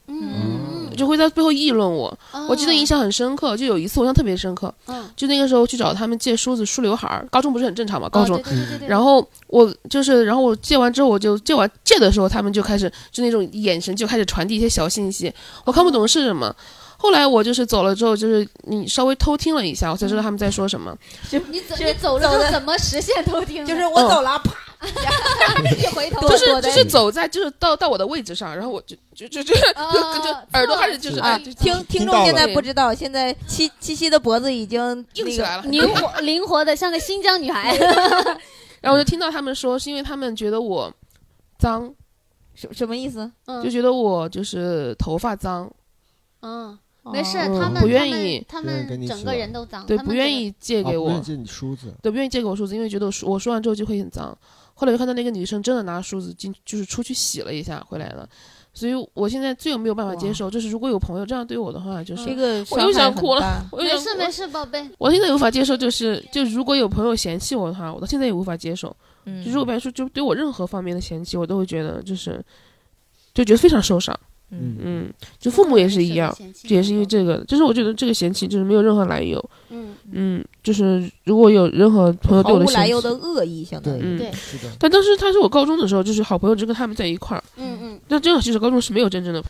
就会在背后议论我。我记得印象很深刻，就有一次我印象特别深刻，就那个时候去找他们借梳子梳刘海儿，高中不是很正常嘛，高中。然后我就是，然后我借完之后，我就借完借的时候，他们就开始就那种眼神就开始传递一些小信息，我看不懂是什么。后来我就是走了之后，就是你稍微偷听了一下，我才知道他们在说什么。就你走，你走了怎么实现偷听？就是我走了，啪，一回头，就是就是走在就是到到我的位置上，然后我就就就就就耳朵开始就是啊，听听众现在不知道，现在七七七的脖子已经硬起来了，<laughs> 灵活灵活的像个新疆女孩。<laughs> 然后我就听到他们说，是因为他们觉得我脏，什什么意思？就觉得我就是头发脏。嗯。没事，他们不愿意，他们整个人都脏，对，不愿意借给我，借你梳子，对，不愿意借给我梳子，因为觉得我梳我梳完之后就会很脏。后来就看到那个女生真的拿梳子进，就是出去洗了一下回来了。所以我现在最没有办法接受，就是如果有朋友这样对我的话，就是这个我又想哭了。没事没事，宝贝。我现在无法接受，就是就如果有朋友嫌弃我的话，我到现在也无法接受。嗯，就如果别人说就对我任何方面的嫌弃，我都会觉得就是就觉得非常受伤。嗯嗯，就父母也是一样，也是因为这个，就是我觉得这个嫌弃就是没有任何来由。嗯嗯，就是如果有任何朋友对我的来由的恶意，相当于对，是的。但当时他是我高中的时候，就是好朋友，就跟他们在一块儿。嗯嗯。那这样其实高中是没有真正的。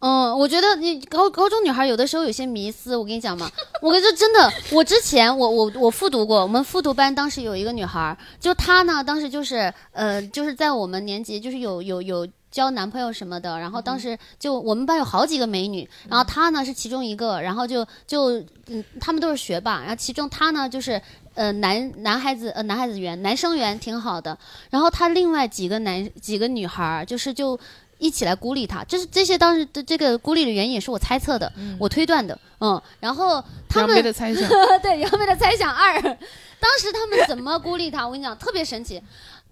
嗯，我觉得你高高中女孩有的时候有些迷思，我跟你讲嘛，我跟你说真的，我之前我我我复读过，我们复读班当时有一个女孩，就她呢，当时就是呃，就是在我们年级就是有有有。交男朋友什么的，然后当时就我们班有好几个美女，然后她呢是其中一个，然后就就嗯，他们都是学霸，然后其中她呢就是呃男男孩子呃男孩子缘男生缘挺好的，然后她另外几个男几个女孩就是就一起来孤立她，这是这些当时的这个孤立的原因也是我猜测的，我推断的，嗯，然后他们的猜想 <laughs> 对杨梅的猜想二，<laughs> 当时他们怎么孤立她？我跟你讲特别神奇，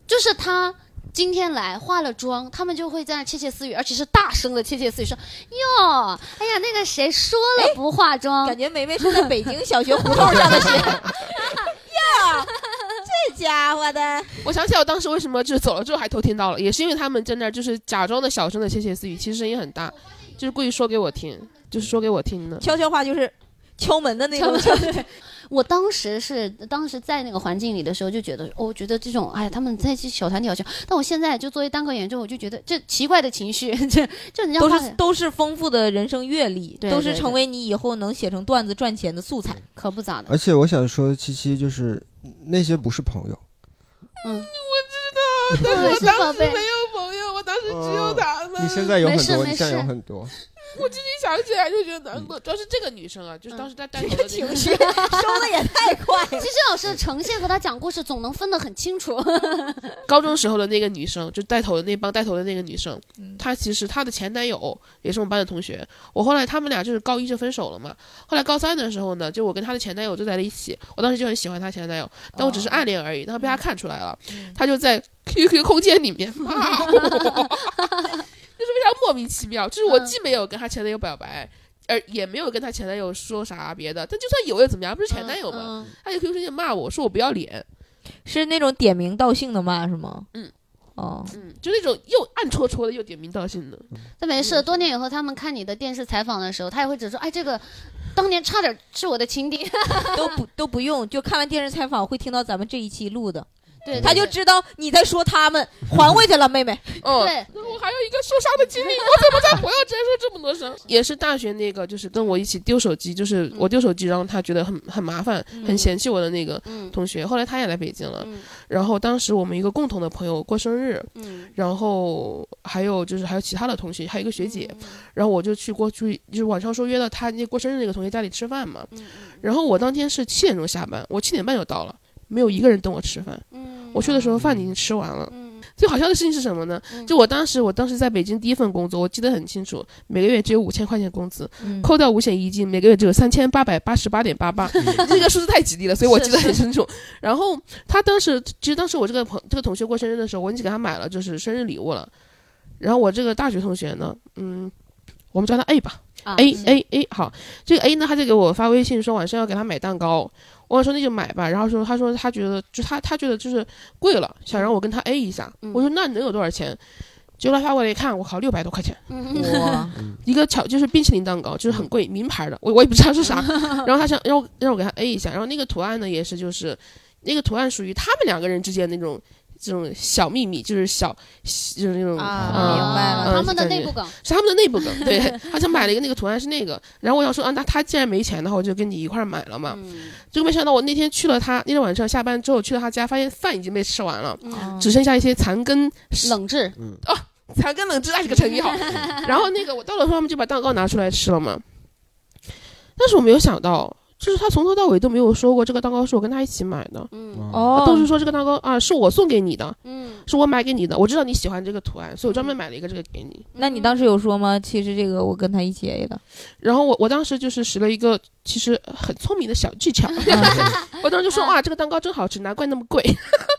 就是他。今天来化了妆，他们就会在那窃窃私语，而且是大声的窃窃私语，说：“哟，哎呀，那个谁说了不化妆？感觉梅梅是在北京小学胡同上的学。<laughs> ”呀，这家伙的！我想起来，我当时为什么就是走了之后还偷听到了，也是因为他们在那儿就是假装的小声的窃窃私语，其实声音很大，<laughs> 就是故意说给我听，就是说给我听的。悄悄话就是敲门的那种。我当时是当时在那个环境里的时候，就觉得，我觉得这种，哎，他们在小团体好像，但我现在就作为单口演员之后，我就觉得这奇怪的情绪，<laughs> 这就人家都是都是丰富的人生阅历，对都是成为你以后能写成段子赚钱的素材，可不咋的。而且我想说，七七就是那些不是朋友。嗯，我知道，<laughs> 但是我当时没有朋友，我当时只有他们。你现在有很多，你现在有很多。我自己想起来就觉得难过，主要是这个女生啊，就是当时在带头的情绪收的也太快。其实老师的呈现和他讲故事总能分得很清楚。<laughs> 高中时候的那个女生，就带头的那帮带头的那个女生，她其实她的前男友也是我们班的同学。我后来他们俩就是高一就分手了嘛。后来高三的时候呢，就我跟她的前男友就在了一起。我当时就很喜欢她前男友，但我只是暗恋而已。然后被她看出来了，她就在 QQ 空间里面骂我。<laughs> <laughs> 就是非常莫名其妙，就是我既没有跟她前男友表白，而也没有跟她前男友说啥别的，但就算有又怎么样？不是前男友吗？他就 QQ 空间骂我说我不要脸，是那种点名道姓的骂是吗？嗯，哦，嗯，就那种又暗戳戳的又点名道姓的。那没事，多年以后他们看你的电视采访的时候，他也会只说，哎，这个当年差点是我的情敌，<laughs> 都不都不用，就看完电视采访会听到咱们这一期录的。对，他就知道你在说他们，<laughs> 还回去了，妹妹。嗯，对，我还有一个受伤的经历，我怎么在朋友圈说这么多声？<laughs> 也是大学那个，就是跟我一起丢手机，就是我丢手机，然后他觉得很很麻烦，很嫌弃我的那个同学。后来他也来北京了，然后当时我们一个共同的朋友过生日，然后还有就是还有其他的同学，还有一个学姐，然后我就去过去，就是晚上说约到他那过生日那个同学家里吃饭嘛，然后我当天是七点钟下班，我七点半就到了。没有一个人等我吃饭。嗯，我去的时候饭已经吃完了。嗯，最好笑的事情是什么呢？就我当时，我当时在北京第一份工作，我记得很清楚，每个月只有五千块钱工资，扣掉五险一金，每个月只有三千八百八十八点八八。<laughs> 这个数字太吉利了，所以我记得很清楚。然后他当时，其实当时我这个朋这个同学过生日的时候，我已经给他买了就是生日礼物了。然后我这个大学同学呢，嗯，我们叫他 A 吧，A A A 好，这个 A 呢，他就给我发微信说晚上要给他买蛋糕。我说那就买吧，然后说他说他觉得就他他觉得就是贵了，想让我跟他 A 一下。我说那能有多少钱？结果他发过来一看，我靠，六百多块钱，哇，一个巧就是冰淇淋蛋糕，就是很贵，名牌的，我我也不知道是啥。<laughs> 然后他想让我让我给他 A 一下，然后那个图案呢也是就是那个图案属于他们两个人之间那种。这种小秘密就是小，就是那种啊，明白了，他们的内部梗是他们的内部梗。对，<laughs> 他想买了一个那个图案是那个，然后我想说啊，那他既然没钱的话，我就跟你一块买了嘛。结果没想到我那天去了他那天晚上下班之后去了他家，发现饭已经被吃完了，只剩下一些残羹冷炙。哦，残羹冷炙那是个成语好。<laughs> 然后那个我到了时候他们就把蛋糕拿出来吃了嘛。但是我没有想到。就是他从头到尾都没有说过这个蛋糕是我跟他一起买的，嗯哦，都是说这个蛋糕啊是我送给你的，嗯，是我买给你的，我知道你喜欢这个图案，所以我专门买了一个这个给你。那你当时有说吗？其实这个我跟他一起 A 的。然后我我当时就是使了一个其实很聪明的小技巧，<laughs> 我当时就说哇这个蛋糕真好吃，难怪那么贵。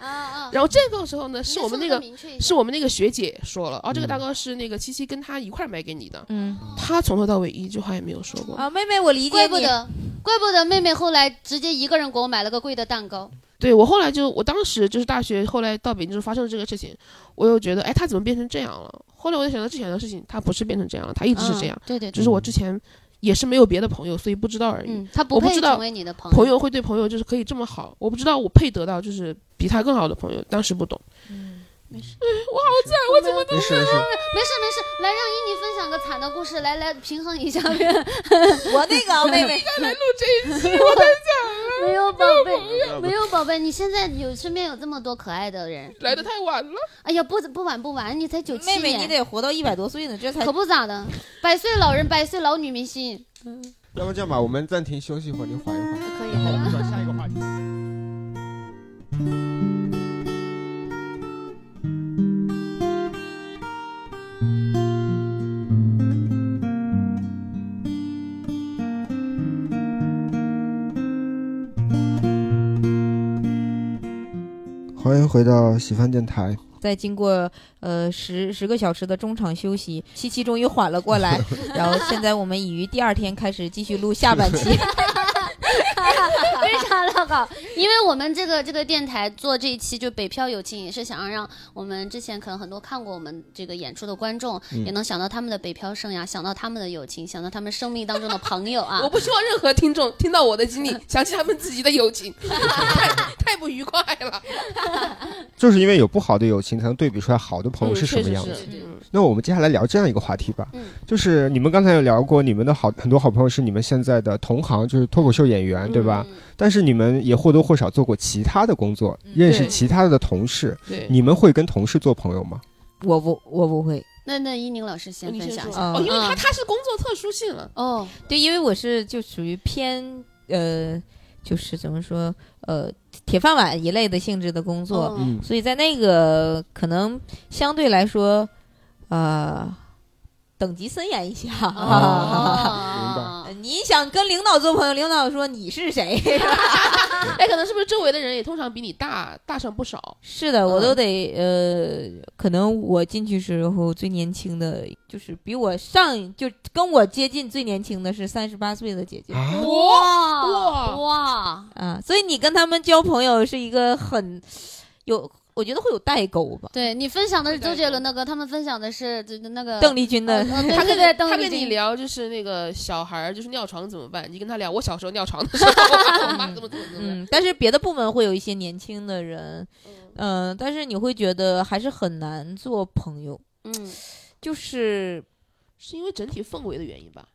<laughs> 然后这个时候呢是我们那个是我们那个学姐说了，哦这个蛋糕是那个七七跟他一块买给你的，嗯，他从头到尾一句话也没有说过啊，妹妹我理解怪不得。怪不得妹妹后来直接一个人给我买了个贵的蛋糕。对我后来就，我当时就是大学后来到北京就发生了这个事情，我又觉得，哎，他怎么变成这样了？后来我就想到之前的事情，他不是变成这样了，他一直是这样。对对。只是我之前也是没有别的朋友，所以不知道而已。他不配成为你的朋友。朋友会对朋友就是可以这么好，我不知道我配得到就是比他更好的朋友，当时不懂。嗯。没事，我好惨，我怎么都没事没事没事没事，来让依妮分享个惨的故事，来来平衡一下。<laughs> 我那个妹妹 <laughs> 来录这一期，<laughs> 我太惨了。没有宝贝，没有宝贝，你现在有身边有这么多可爱的人，来的太晚了。哎呀，不不晚不晚，你才九七年，妹妹你得活到一百多岁呢，这才可不咋的，百岁老人，百岁老女明星。嗯，要不这样吧，我们暂停休息一会儿，你缓一缓。可以，我们转下一个话题。欢迎回到喜饭电台。在经过呃十十个小时的中场休息，七七终于缓了过来。<laughs> 然后现在我们已于第二天开始继续录下半期。非常的好。因为我们这个这个电台做这一期就北漂友情，也是想要让我们之前可能很多看过我们这个演出的观众，也能想到他们的北漂生涯，想到他们的友情，想到他们生命当中的朋友啊。我不希望任何听众听到我的经历，<laughs> 想起他们自己的友情，太太不愉快了。<laughs> 就是因为有不好的友情，才能对比出来好的朋友是什么样子。那我们接下来聊这样一个话题吧，就是你们刚才有聊过，你们的好很多好朋友是你们现在的同行，就是脱口秀演员，对吧？但是你们也或多或少做过其他的工作，认识其他的同事。你们会跟同事做朋友吗？我不，我不会。那那依宁老师先分享一下，哦，因为他他是工作特殊性了。哦，对，因为我是就属于偏呃，就是怎么说呃，铁饭碗一类的性质的工作，所以在那个可能相对来说。呃，等级森严一些啊！<laughs> 你想跟领导做朋友，领导说你是谁？<laughs> 哎，可能是不是周围的人也通常比你大大上不少？是的，我都得呃，可能我进去时候最年轻的就是比我上就跟我接近最年轻的是三十八岁的姐姐。哇哇哇啊！所以你跟他们交朋友是一个很有。我觉得会有代沟吧。对你分享的是周杰伦的歌，他们分享的是那个邓丽君的。他跟他跟你聊就是那个小孩儿就是尿床怎么办？你跟他聊我小时候尿床的时候，我妈 <laughs> 怎么怎么怎么。嗯，但是别的部门会有一些年轻的人，嗯，但是你会觉得还是很难做朋友。嗯，就是是因为整体氛围的原因吧，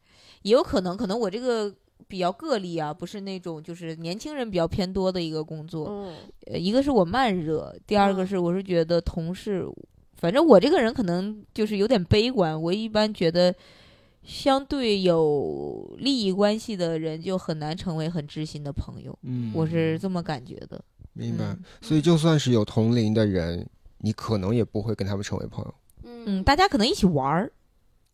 也有可能，可能我这个。比较个例啊，不是那种就是年轻人比较偏多的一个工作。嗯，呃，一个是我慢热，第二个是我是觉得同事，反正我这个人可能就是有点悲观。我一般觉得，相对有利益关系的人就很难成为很知心的朋友。嗯，我是这么感觉的。明白。所以就算是有同龄的人，你可能也不会跟他们成为朋友。嗯，大家可能一起玩儿。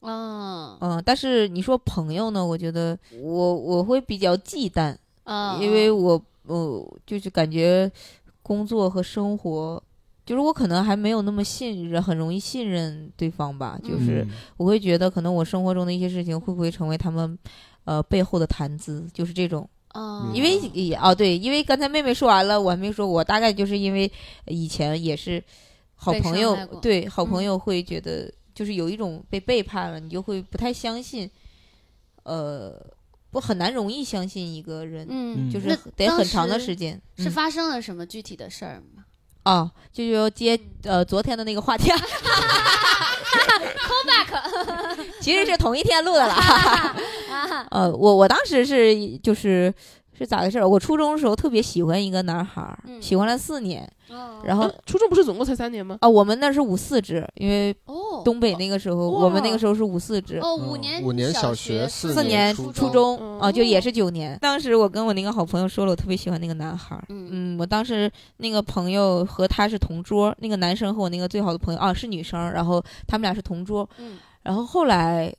嗯嗯，但是你说朋友呢？我觉得我我会比较忌惮啊，因为我我就是感觉工作和生活，就是我可能还没有那么信任，很容易信任对方吧。就是我会觉得，可能我生活中的一些事情会不会成为他们呃背后的谈资，就是这种啊。因为也哦对，因为刚才妹妹说完了，我还没说，我大概就是因为以前也是好朋友，对好朋友会觉得。就是有一种被背叛了，你就会不太相信，呃，不很难容易相信一个人，嗯，就是得很长的时间。是发生了什么具体的事儿吗？哦，就就接呃昨天的那个话题，<laughs> call back，<laughs> 其实是同一天录的了。<laughs> 呃，我我当时是就是。是咋回事儿？我初中的时候特别喜欢一个男孩儿，喜欢了四年，然后初中不是总共才三年吗？啊，我们那是五四制，因为东北那个时候，我们那个时候是五四制。哦，五年五年小学，四年初中啊，就也是九年。当时我跟我那个好朋友说了，我特别喜欢那个男孩儿。嗯，我当时那个朋友和他是同桌，那个男生和我那个最好的朋友啊是女生，然后他们俩是同桌。嗯，然后后来。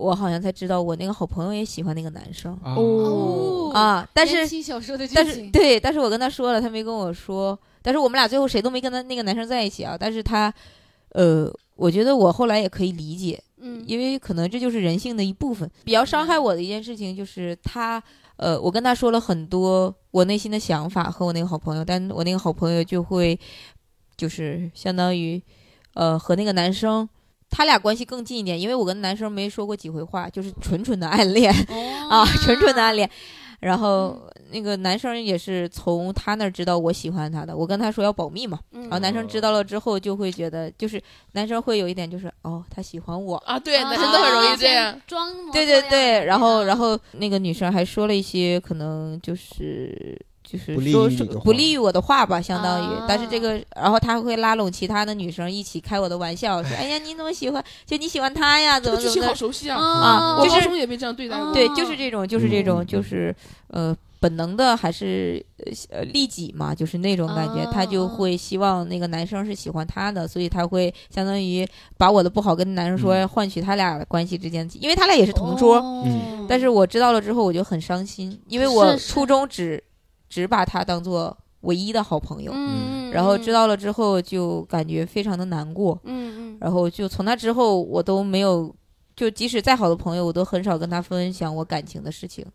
我好像才知道，我那个好朋友也喜欢那个男生哦啊，但是但是对，但是我跟他说了，他没跟我说，但是我们俩最后谁都没跟他那个男生在一起啊。但是他，呃，我觉得我后来也可以理解，嗯，因为可能这就是人性的一部分。比较伤害我的一件事情就是他，呃，我跟他说了很多我内心的想法和我那个好朋友，但我那个好朋友就会，就是相当于，呃，和那个男生。他俩关系更近一点，因为我跟男生没说过几回话，就是纯纯的暗恋 <laughs> 啊，纯纯的暗恋。然后那个男生也是从他那儿知道我喜欢他的，我跟他说要保密嘛。然后男生知道了之后就会觉得，就是男生会有一点就是哦，他喜欢我啊，对，男生都很容易这样装。对对对，然后然后那个女生还说了一些可能就是。就是说是不利于我的话吧，相当于。但是这个，然后他会拉拢其他的女生一起开我的玩笑，说：“哎呀，你怎么喜欢？就你喜欢他呀？怎么怎么的？”好熟悉啊！啊，我高中也被这样对待过。对，就是这种，就是这种，就是呃，本能的还是呃利己嘛，就是那种感觉。他就会希望那个男生是喜欢他的，所以他会相当于把我的不好跟男生说，换取他俩关系之间，因为他俩也是同桌。嗯。但是我知道了之后，我就很伤心，因为我初中只。只把他当做唯一的好朋友，嗯，然后知道了之后就感觉非常的难过，嗯嗯，然后就从那之后我都没有，就即使再好的朋友，我都很少跟他分享我感情的事情。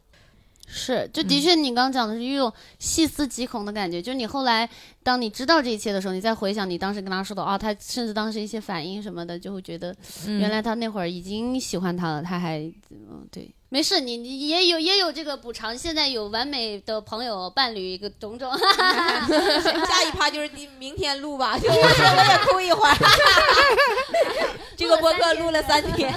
是，就的确，你刚刚讲的是一种细思极恐的感觉。就是你后来，当你知道这一切的时候，你再回想你当时跟他说的，啊，他甚至当时一些反应什么的，就会觉得，原来他那会儿已经喜欢他了，他还，嗯，对，没事，你你也有也有这个补偿。现在有完美的朋友伴侣一个种种。<laughs> <laughs> 下一趴就是你明天录吧，<laughs> 就我也哭一会儿。这个播客录了三天。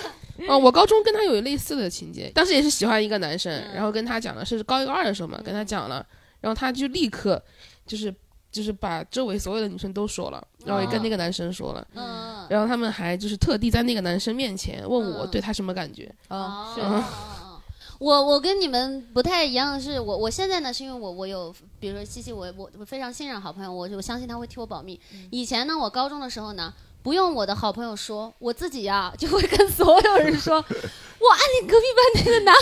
哦，我高中跟他有类似的情节，当时也是喜欢一个男生，然后跟他讲了，是高一高二的时候嘛，跟他讲了，然后他就立刻就是就是把周围所有的女生都说了，然后也跟那个男生说了，嗯，然后他们还就是特地在那个男生面前问我对他什么感觉啊，是我我跟你们不太一样的是，我我现在呢是因为我我有，比如说西西，我我我非常信任好朋友，我我相信他会替我保密。以前呢，我高中的时候呢。不用我的好朋友说，我自己呀就会跟所有人说，我暗恋隔壁班那个男孩。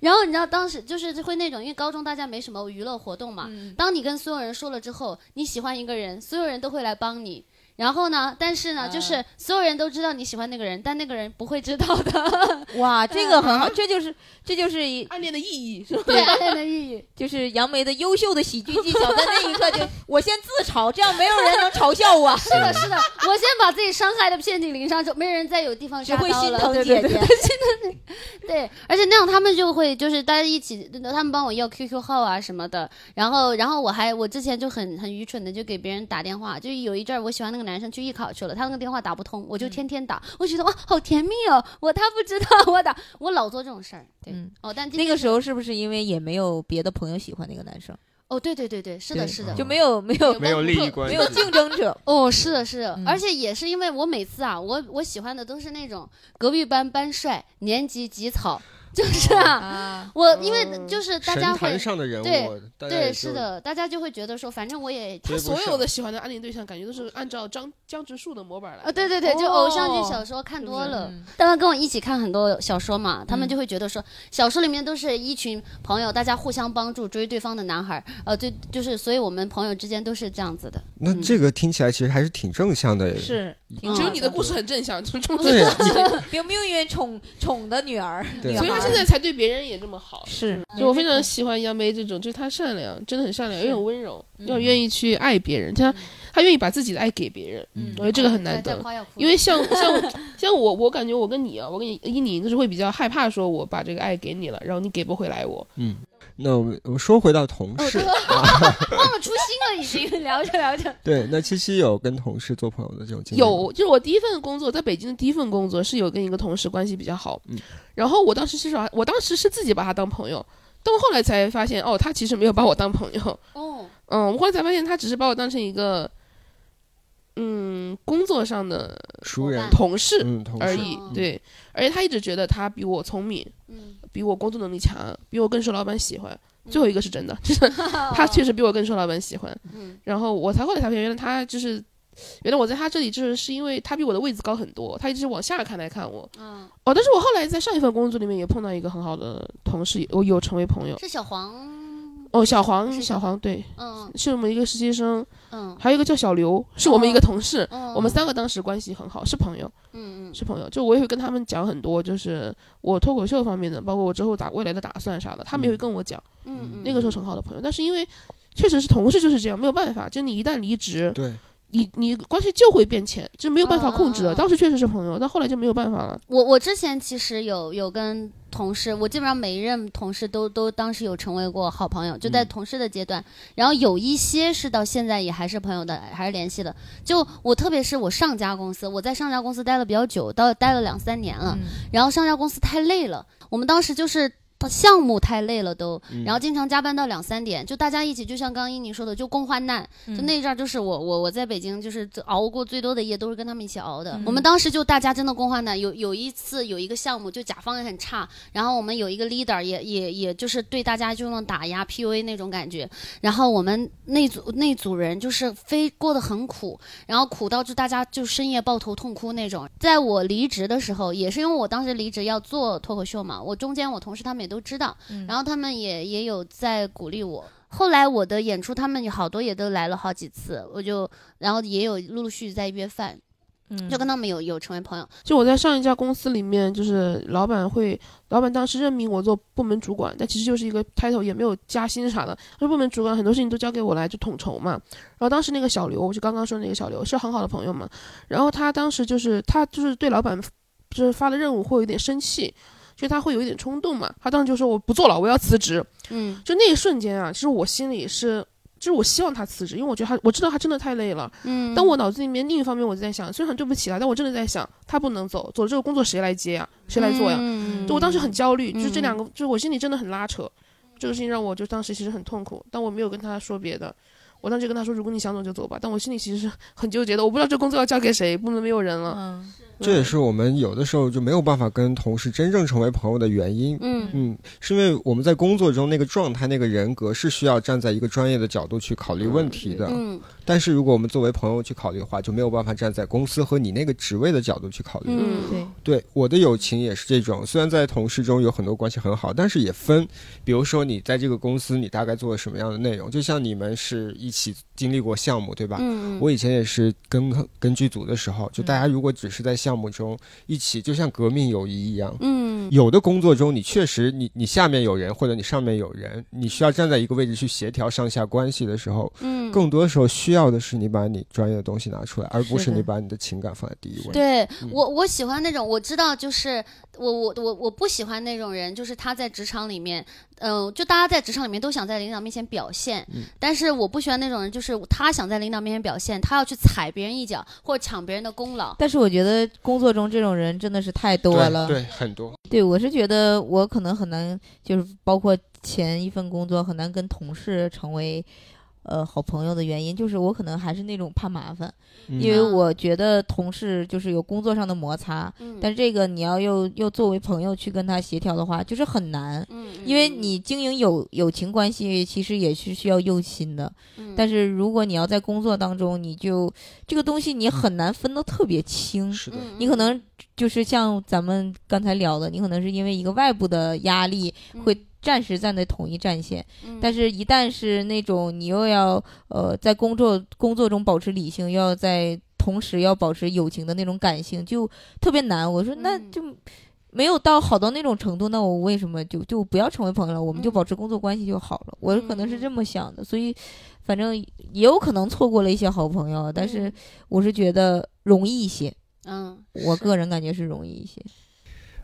然后你知道当时就是会那种，因为高中大家没什么娱乐活动嘛。当你跟所有人说了之后，你喜欢一个人，所有人都会来帮你。然后呢？但是呢，就是所有人都知道你喜欢那个人，但那个人不会知道的。<laughs> 哇，这个很好，<laughs> 这就是这就是暗恋的意义，对暗恋的意义，<laughs> 就是杨梅的优秀的喜剧技巧，在那一刻就我先自嘲，这样没有人能嘲笑我。是的，是的，我先把自己伤害的遍体鳞伤，就没人再有地方只会心疼姐姐。对，而且那样他们就会就是大家一起，他们帮我要 QQ 号啊什么的，然后然后我还我之前就很很愚蠢的就给别人打电话，就有一阵儿我喜欢那个男生去艺考去了，他那个电话打不通，我就天天打，我觉得哇好甜蜜哦，我他不知道 <laughs> 我打，我老做这种事儿。对，哦，但那个时候是不是因为也没有别的朋友喜欢那个男生？哦，对对对对，是的，是的，就没有没有没有利益关系，没有竞争者。<laughs> 哦，是的，是的，而且也是因为我每次啊，我我喜欢的都是那种隔壁班班帅，年级级草。<laughs> 就是啊，我因为就是大家会对对是的，大家就会觉得说，反正我也他所有的喜欢的暗恋对象，感觉都是按照江江直树的模板来啊，对对对，就偶像剧小说看多了，大家跟我一起看很多小说嘛，他们就会觉得说，小说里面都是一群朋友，大家互相帮助追对方的男孩，呃，对，就是所以我们朋友之间都是这样子的。那这个听起来其实还是挺正向的，是，只有你的故事很正向，就对，被命运宠宠的女儿，所以他现在才对别人也这么好。是，就我非常喜欢杨梅这种，就是她善良，真的很善良，又很温柔，又愿意去爱别人。她她愿意把自己的爱给别人，我觉得这个很难得。因为像 <laughs> 像像我，我感觉我跟你啊，我跟你依你就是会比较害怕，说我把这个爱给你了，然后你给不回来我。嗯。那我们我们说回到同事，忘了初心了，已经聊着聊着。<laughs> 对，那七七有跟同事做朋友的这种经历有，就是我第一份工作在北京的第一份工作是有跟一个同事关系比较好，嗯，然后我当时其实我当时是自己把他当朋友，但我后来才发现，哦，他其实没有把我当朋友，哦，嗯，我后来才发现他只是把我当成一个，嗯，工作上的熟人、同事而已，对，而且他一直觉得他比我聪明，嗯。比我工作能力强，比我更受老板喜欢。最后一个是真的，就是 <laughs> 他确实比我更受老板喜欢。然后我才后来才发现，原来他就是，原来我在他这里就是是因为他比我的位置高很多，他一直往下看来看我。嗯哦，但是我后来在上一份工作里面也碰到一个很好的同事，我有成为朋友。是小黄。哦，小黄，小黄，对，嗯，是我们一个实习生，嗯，还有一个叫小刘，是我们一个同事，我们三个当时关系很好，是朋友，嗯嗯，是朋友，就我也会跟他们讲很多，就是我脱口秀方面的，包括我之后打未来的打算啥的，他们也会跟我讲，嗯嗯，那个时候很好的朋友，但是因为确实是同事就是这样，没有办法，就你一旦离职，对。你你关系就会变浅，就没有办法控制了。当时确实是朋友，但后来就没有办法了。我我之前其实有有跟同事，我基本上每一任同事都都当时有成为过好朋友，就在同事的阶段。然后有一些是到现在也还是朋友的，还是联系的。就我特别是我上家公司，我在上家公司待了比较久，到待了两三年了。然后上家公司太累了，我们当时就是。项目太累了都，然后经常加班到两三点，就大家一起，就像刚刚依宁说的，就共患难。就那阵儿，就是我我我在北京，就是熬过最多的夜，都是跟他们一起熬的。我们当时就大家真的共患难。有有一次有一个项目，就甲方也很差，然后我们有一个 leader 也也也就是对大家就那种打压 PUA 那种感觉。然后我们那组那组人就是非过得很苦，然后苦到就大家就深夜抱头痛哭那种。在我离职的时候，也是因为我当时离职要做脱口秀嘛，我中间我同事他们也。都知道，然后他们也也有在鼓励我。后来我的演出，他们有好多也都来了好几次，我就然后也有陆陆续续在约饭。就跟他们有有成为朋友。就我在上一家公司里面，就是老板会，老板当时任命我做部门主管，但其实就是一个 title，也没有加薪啥的。那部门主管很多事情都交给我来就统筹嘛。然后当时那个小刘，我就刚刚说那个小刘是很好的朋友嘛。然后他当时就是他就是对老板就是发的任务会有点生气，就他会有一点冲动嘛。他当时就说我不做了，我要辞职。嗯，就那一瞬间啊，其实我心里是。就是我希望他辞职，因为我觉得他，我知道他真的太累了。嗯，但我脑子里面另一方面我在想，虽然很对不起他，但我真的在想，他不能走，走这个工作谁来接呀？谁来做呀？就我当时很焦虑，就是这两个，就是我心里真的很拉扯，这个事情让我就当时其实很痛苦，但我没有跟他说别的，我当时跟他说，如果你想走就走吧，但我心里其实是很纠结的，我不知道这工作要交给谁，部门没有人了。嗯。这也是我们有的时候就没有办法跟同事真正成为朋友的原因。嗯嗯，是因为我们在工作中那个状态、那个人格是需要站在一个专业的角度去考虑问题的。嗯，但是如果我们作为朋友去考虑的话，就没有办法站在公司和你那个职位的角度去考虑。嗯，对，对，我的友情也是这种。虽然在同事中有很多关系很好，但是也分。比如说你在这个公司，你大概做了什么样的内容？就像你们是一起经历过项目，对吧？嗯，我以前也是跟跟剧组的时候，就大家如果只是在项目中。一起就像革命友谊一样，嗯，有的工作中你确实你你下面有人或者你上面有人，你需要站在一个位置去协调上下关系的时候，嗯，更多的时候需要的是你把你专业的东西拿出来，而不是你把你的情感放在第一位。对我我喜欢那种我知道就是我我我我不喜欢那种人，就是他在职场里面。嗯，就大家在职场里面都想在领导面前表现，但是我不喜欢那种人，就是他想在领导面前表现，他要去踩别人一脚或者抢别人的功劳。但是我觉得工作中这种人真的是太多了，对，很多。对，我是觉得我可能很难，就是包括前一份工作很难跟同事成为。呃，好朋友的原因就是我可能还是那种怕麻烦，因为我觉得同事就是有工作上的摩擦，但这个你要又又作为朋友去跟他协调的话，就是很难，因为你经营友友情关系其实也是需要用心的，但是如果你要在工作当中，你就这个东西你很难分得特别清，是的，你可能就是像咱们刚才聊的，你可能是因为一个外部的压力会。暂时站在统一战线，但是，一旦是那种你又要呃在工作工作中保持理性，又要在同时要保持友情的那种感性，就特别难。我说那就没有到好到那种程度，那我为什么就就不要成为朋友了？我们就保持工作关系就好了。我可能是这么想的，所以反正也有可能错过了一些好朋友，但是我是觉得容易一些。嗯，我个人感觉是容易一些。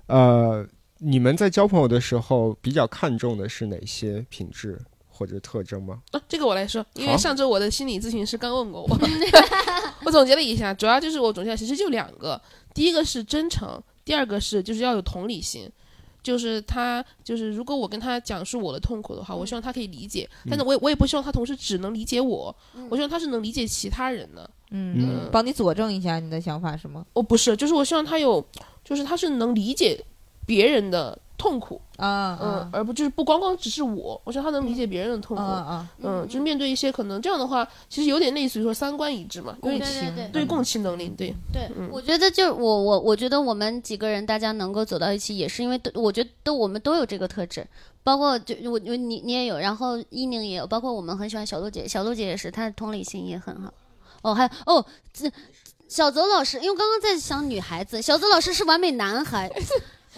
呃。你们在交朋友的时候比较看重的是哪些品质或者特征吗？啊，这个我来说，因为上周我的心理咨询师刚问过我，<laughs> 我总结了一下，主要就是我总结其实就两个，第一个是真诚，第二个是就是要有同理心，就是他就是如果我跟他讲述我的痛苦的话，我希望他可以理解，但是我也我也不希望他同时只能理解我，我希望他是能理解其他人的，嗯，帮你佐证一下你的想法是吗？哦，不是，就是我希望他有，就是他是能理解。别人的痛苦。啊，嗯，而不就是不光光只是我，我觉得他能理解别人的痛苦，嗯，就是面对一些可能这样的话，其实有点类似于说三观一致嘛，共情，对共情能力，对。对，我觉得就我我我觉得我们几个人大家能够走到一起，也是因为都我觉得都我们都有这个特质，包括就我我你你也有，然后伊宁也有，包括我们很喜欢小鹿姐，小鹿姐也是，她的同理心也很好，哦，还有哦这小泽老师，因为刚刚在想女孩子，小泽老师是完美男孩。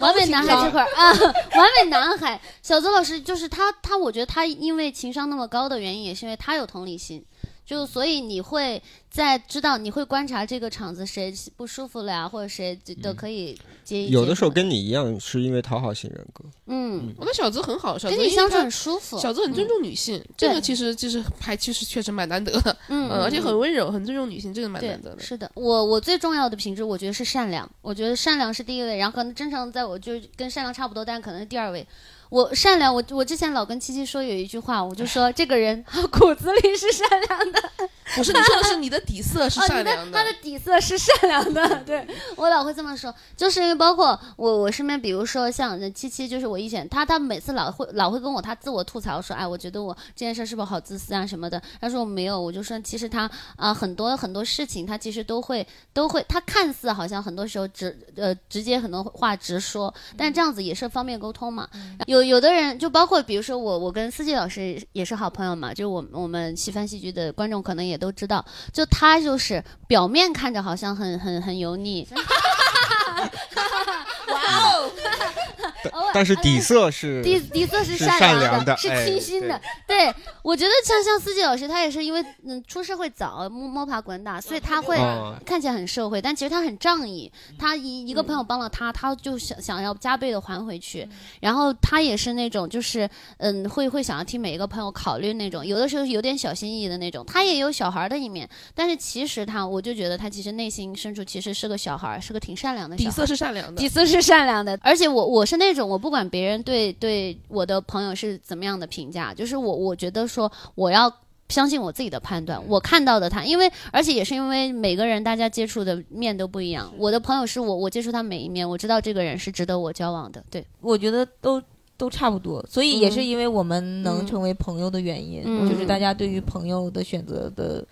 完美男孩这块儿啊，<laughs> 完美男孩，小泽老师就是他，他我觉得他因为情商那么高的原因，也是因为他有同理心。就所以你会在知道，你会观察这个场子谁不舒服了呀，或者谁都可以接一。有的时候跟你一样，是因为讨好型人格。嗯，我跟小泽很好，小泽跟你相处很舒服。小泽很尊重女性，这个其实就是还其实确实蛮难得的。嗯，而且很温柔，很尊重女性，这个蛮难得的。是的，我我最重要的品质，我觉得是善良。我觉得善良是第一位，然后可能真诚在我就跟善良差不多，但可能是第二位。我善良，我我之前老跟七七说有一句话，我就说这个人 <laughs> 骨子里是善良的。<laughs> 不是你说的是你的底色是善良的，他的底色是善良的。对我老会这么说，就是因为包括我我身边，比如说像七七，就是我以前他他每次老会老会跟我他自我吐槽说，哎，我觉得我这件事是不是好自私啊什么的。他说我没有，我就说其实他啊很多很多事情他其实都会都会，他看似好像很多时候直呃直接很多话直说，但这样子也是方便沟通嘛。有。有的人就包括，比如说我，我跟四季老师也是好朋友嘛，就我我们西番戏剧的观众可能也也都知道，就他就是表面看着好像很很很油腻。<laughs> 但是底色是底底色是善良的，是清新的。对，我觉得像像四季老师，他也是因为嗯出社会早，摸摸爬滚打，所以他会看起来很社会，但其实他很仗义。他一一个朋友帮了他，他就想想要加倍的还回去。然后他也是那种就是嗯会会想要替每一个朋友考虑那种，有的时候有点小心翼翼的那种。他也有小孩的一面，但是其实他我就觉得他其实内心深处其实是个小孩，是个挺善良的。底色是善良的，底色是善良的。而且我我是那种我不管别人对对我的朋友是怎么样的评价，就是我我觉得说我要相信我自己的判断，我看到的他，因为而且也是因为每个人大家接触的面都不一样，我的朋友是我我接触他每一面，我知道这个人是值得我交往的。对，我觉得都都差不多，所以也是因为我们能成为朋友的原因，就是大家对于朋友的选择的，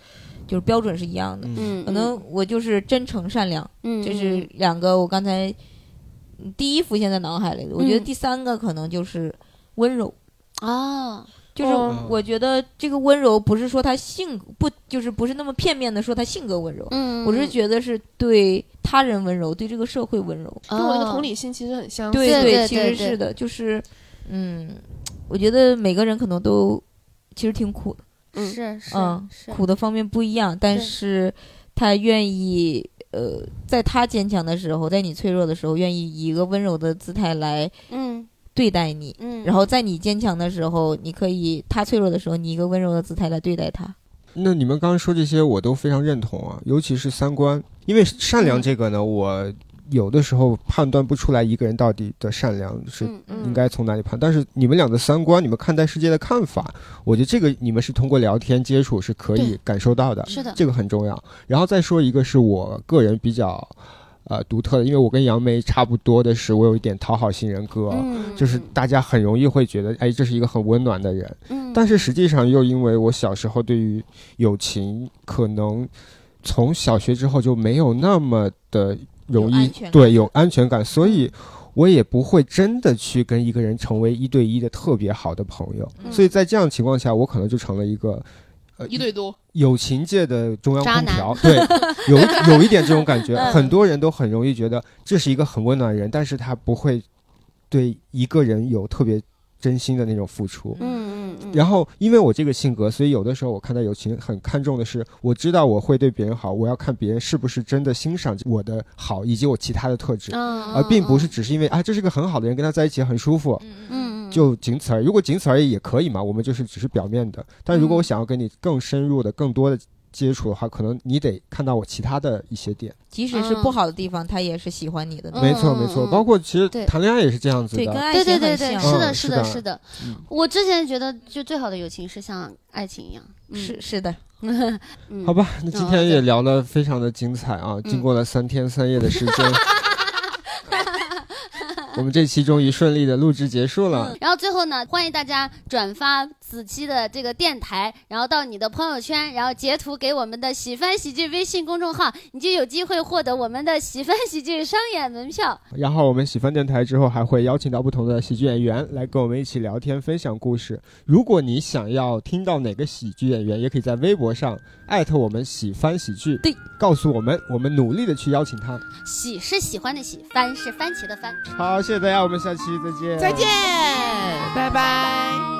就是标准是一样的。嗯，可能我就是真诚善良，嗯，这是两个我刚才。第一浮现在脑海里的，我觉得第三个可能就是温柔。啊，就是我觉得这个温柔不是说他性不，就是不是那么片面的说他性格温柔，嗯，我是觉得是对他人温柔，对这个社会温柔，跟我的同理心其实很相似，对对，其实是的，就是嗯，我觉得每个人可能都其实挺苦的，是是嗯，苦的方面不一样，但是他愿意。呃，在他坚强的时候，在你脆弱的时候，愿意以一个温柔的姿态来嗯对待你，嗯，然后在你坚强的时候，你可以他脆弱的时候，你一个温柔的姿态来对待他。那你们刚刚说这些，我都非常认同啊，尤其是三观，因为善良这个呢，我。有的时候判断不出来一个人到底的善良是应该从哪里判，但是你们俩的三观，你们看待世界的看法，我觉得这个你们是通过聊天接触是可以感受到的，是的，这个很重要。然后再说一个是我个人比较呃独特的，因为我跟杨梅差不多的是，我有一点讨好型人格，就是大家很容易会觉得，哎，这是一个很温暖的人，但是实际上又因为我小时候对于友情，可能从小学之后就没有那么的。容易对有安全感，所以我也不会真的去跟一个人成为一对一的特别好的朋友。所以在这样情况下，我可能就成了一个呃一对多友情界的中央空调。对，有有一点这种感觉，<laughs> 很多人都很容易觉得这是一个很温暖的人，但是他不会对一个人有特别。真心的那种付出，嗯嗯嗯。然后，因为我这个性格，所以有的时候我看待友情很看重的是，我知道我会对别人好，我要看别人是不是真的欣赏我的好以及我其他的特质，而并不是只是因为啊，这是个很好的人，跟他在一起很舒服，嗯嗯，就仅此而已。如果仅此而已也可以嘛，我们就是只是表面的。但如果我想要跟你更深入的、更多的。接触的话，可能你得看到我其他的一些点，即使是不好的地方，他也是喜欢你的。没错，没错，包括其实谈恋爱也是这样子的。对，跟爱情很像。是的，是的，是的。我之前觉得，就最好的友情是像爱情一样。是是的。<laughs> 好吧，那今天也聊得非常的精彩啊！经过了三天三夜的时间。<laughs> 我们这期终于顺利的录制结束了。然后最后呢，欢迎大家转发子期的这个电台，然后到你的朋友圈，然后截图给我们的喜翻喜剧微信公众号，你就有机会获得我们的喜翻喜剧商演门票。然后我们喜翻电台之后还会邀请到不同的喜剧演员来跟我们一起聊天分享故事。如果你想要听到哪个喜剧演员，也可以在微博上艾特我们喜翻喜剧，对，告诉我们，我们努力的去邀请他。喜是喜欢的喜，番是番茄的番。好。谢谢大家，我们下期再见。再见，拜拜。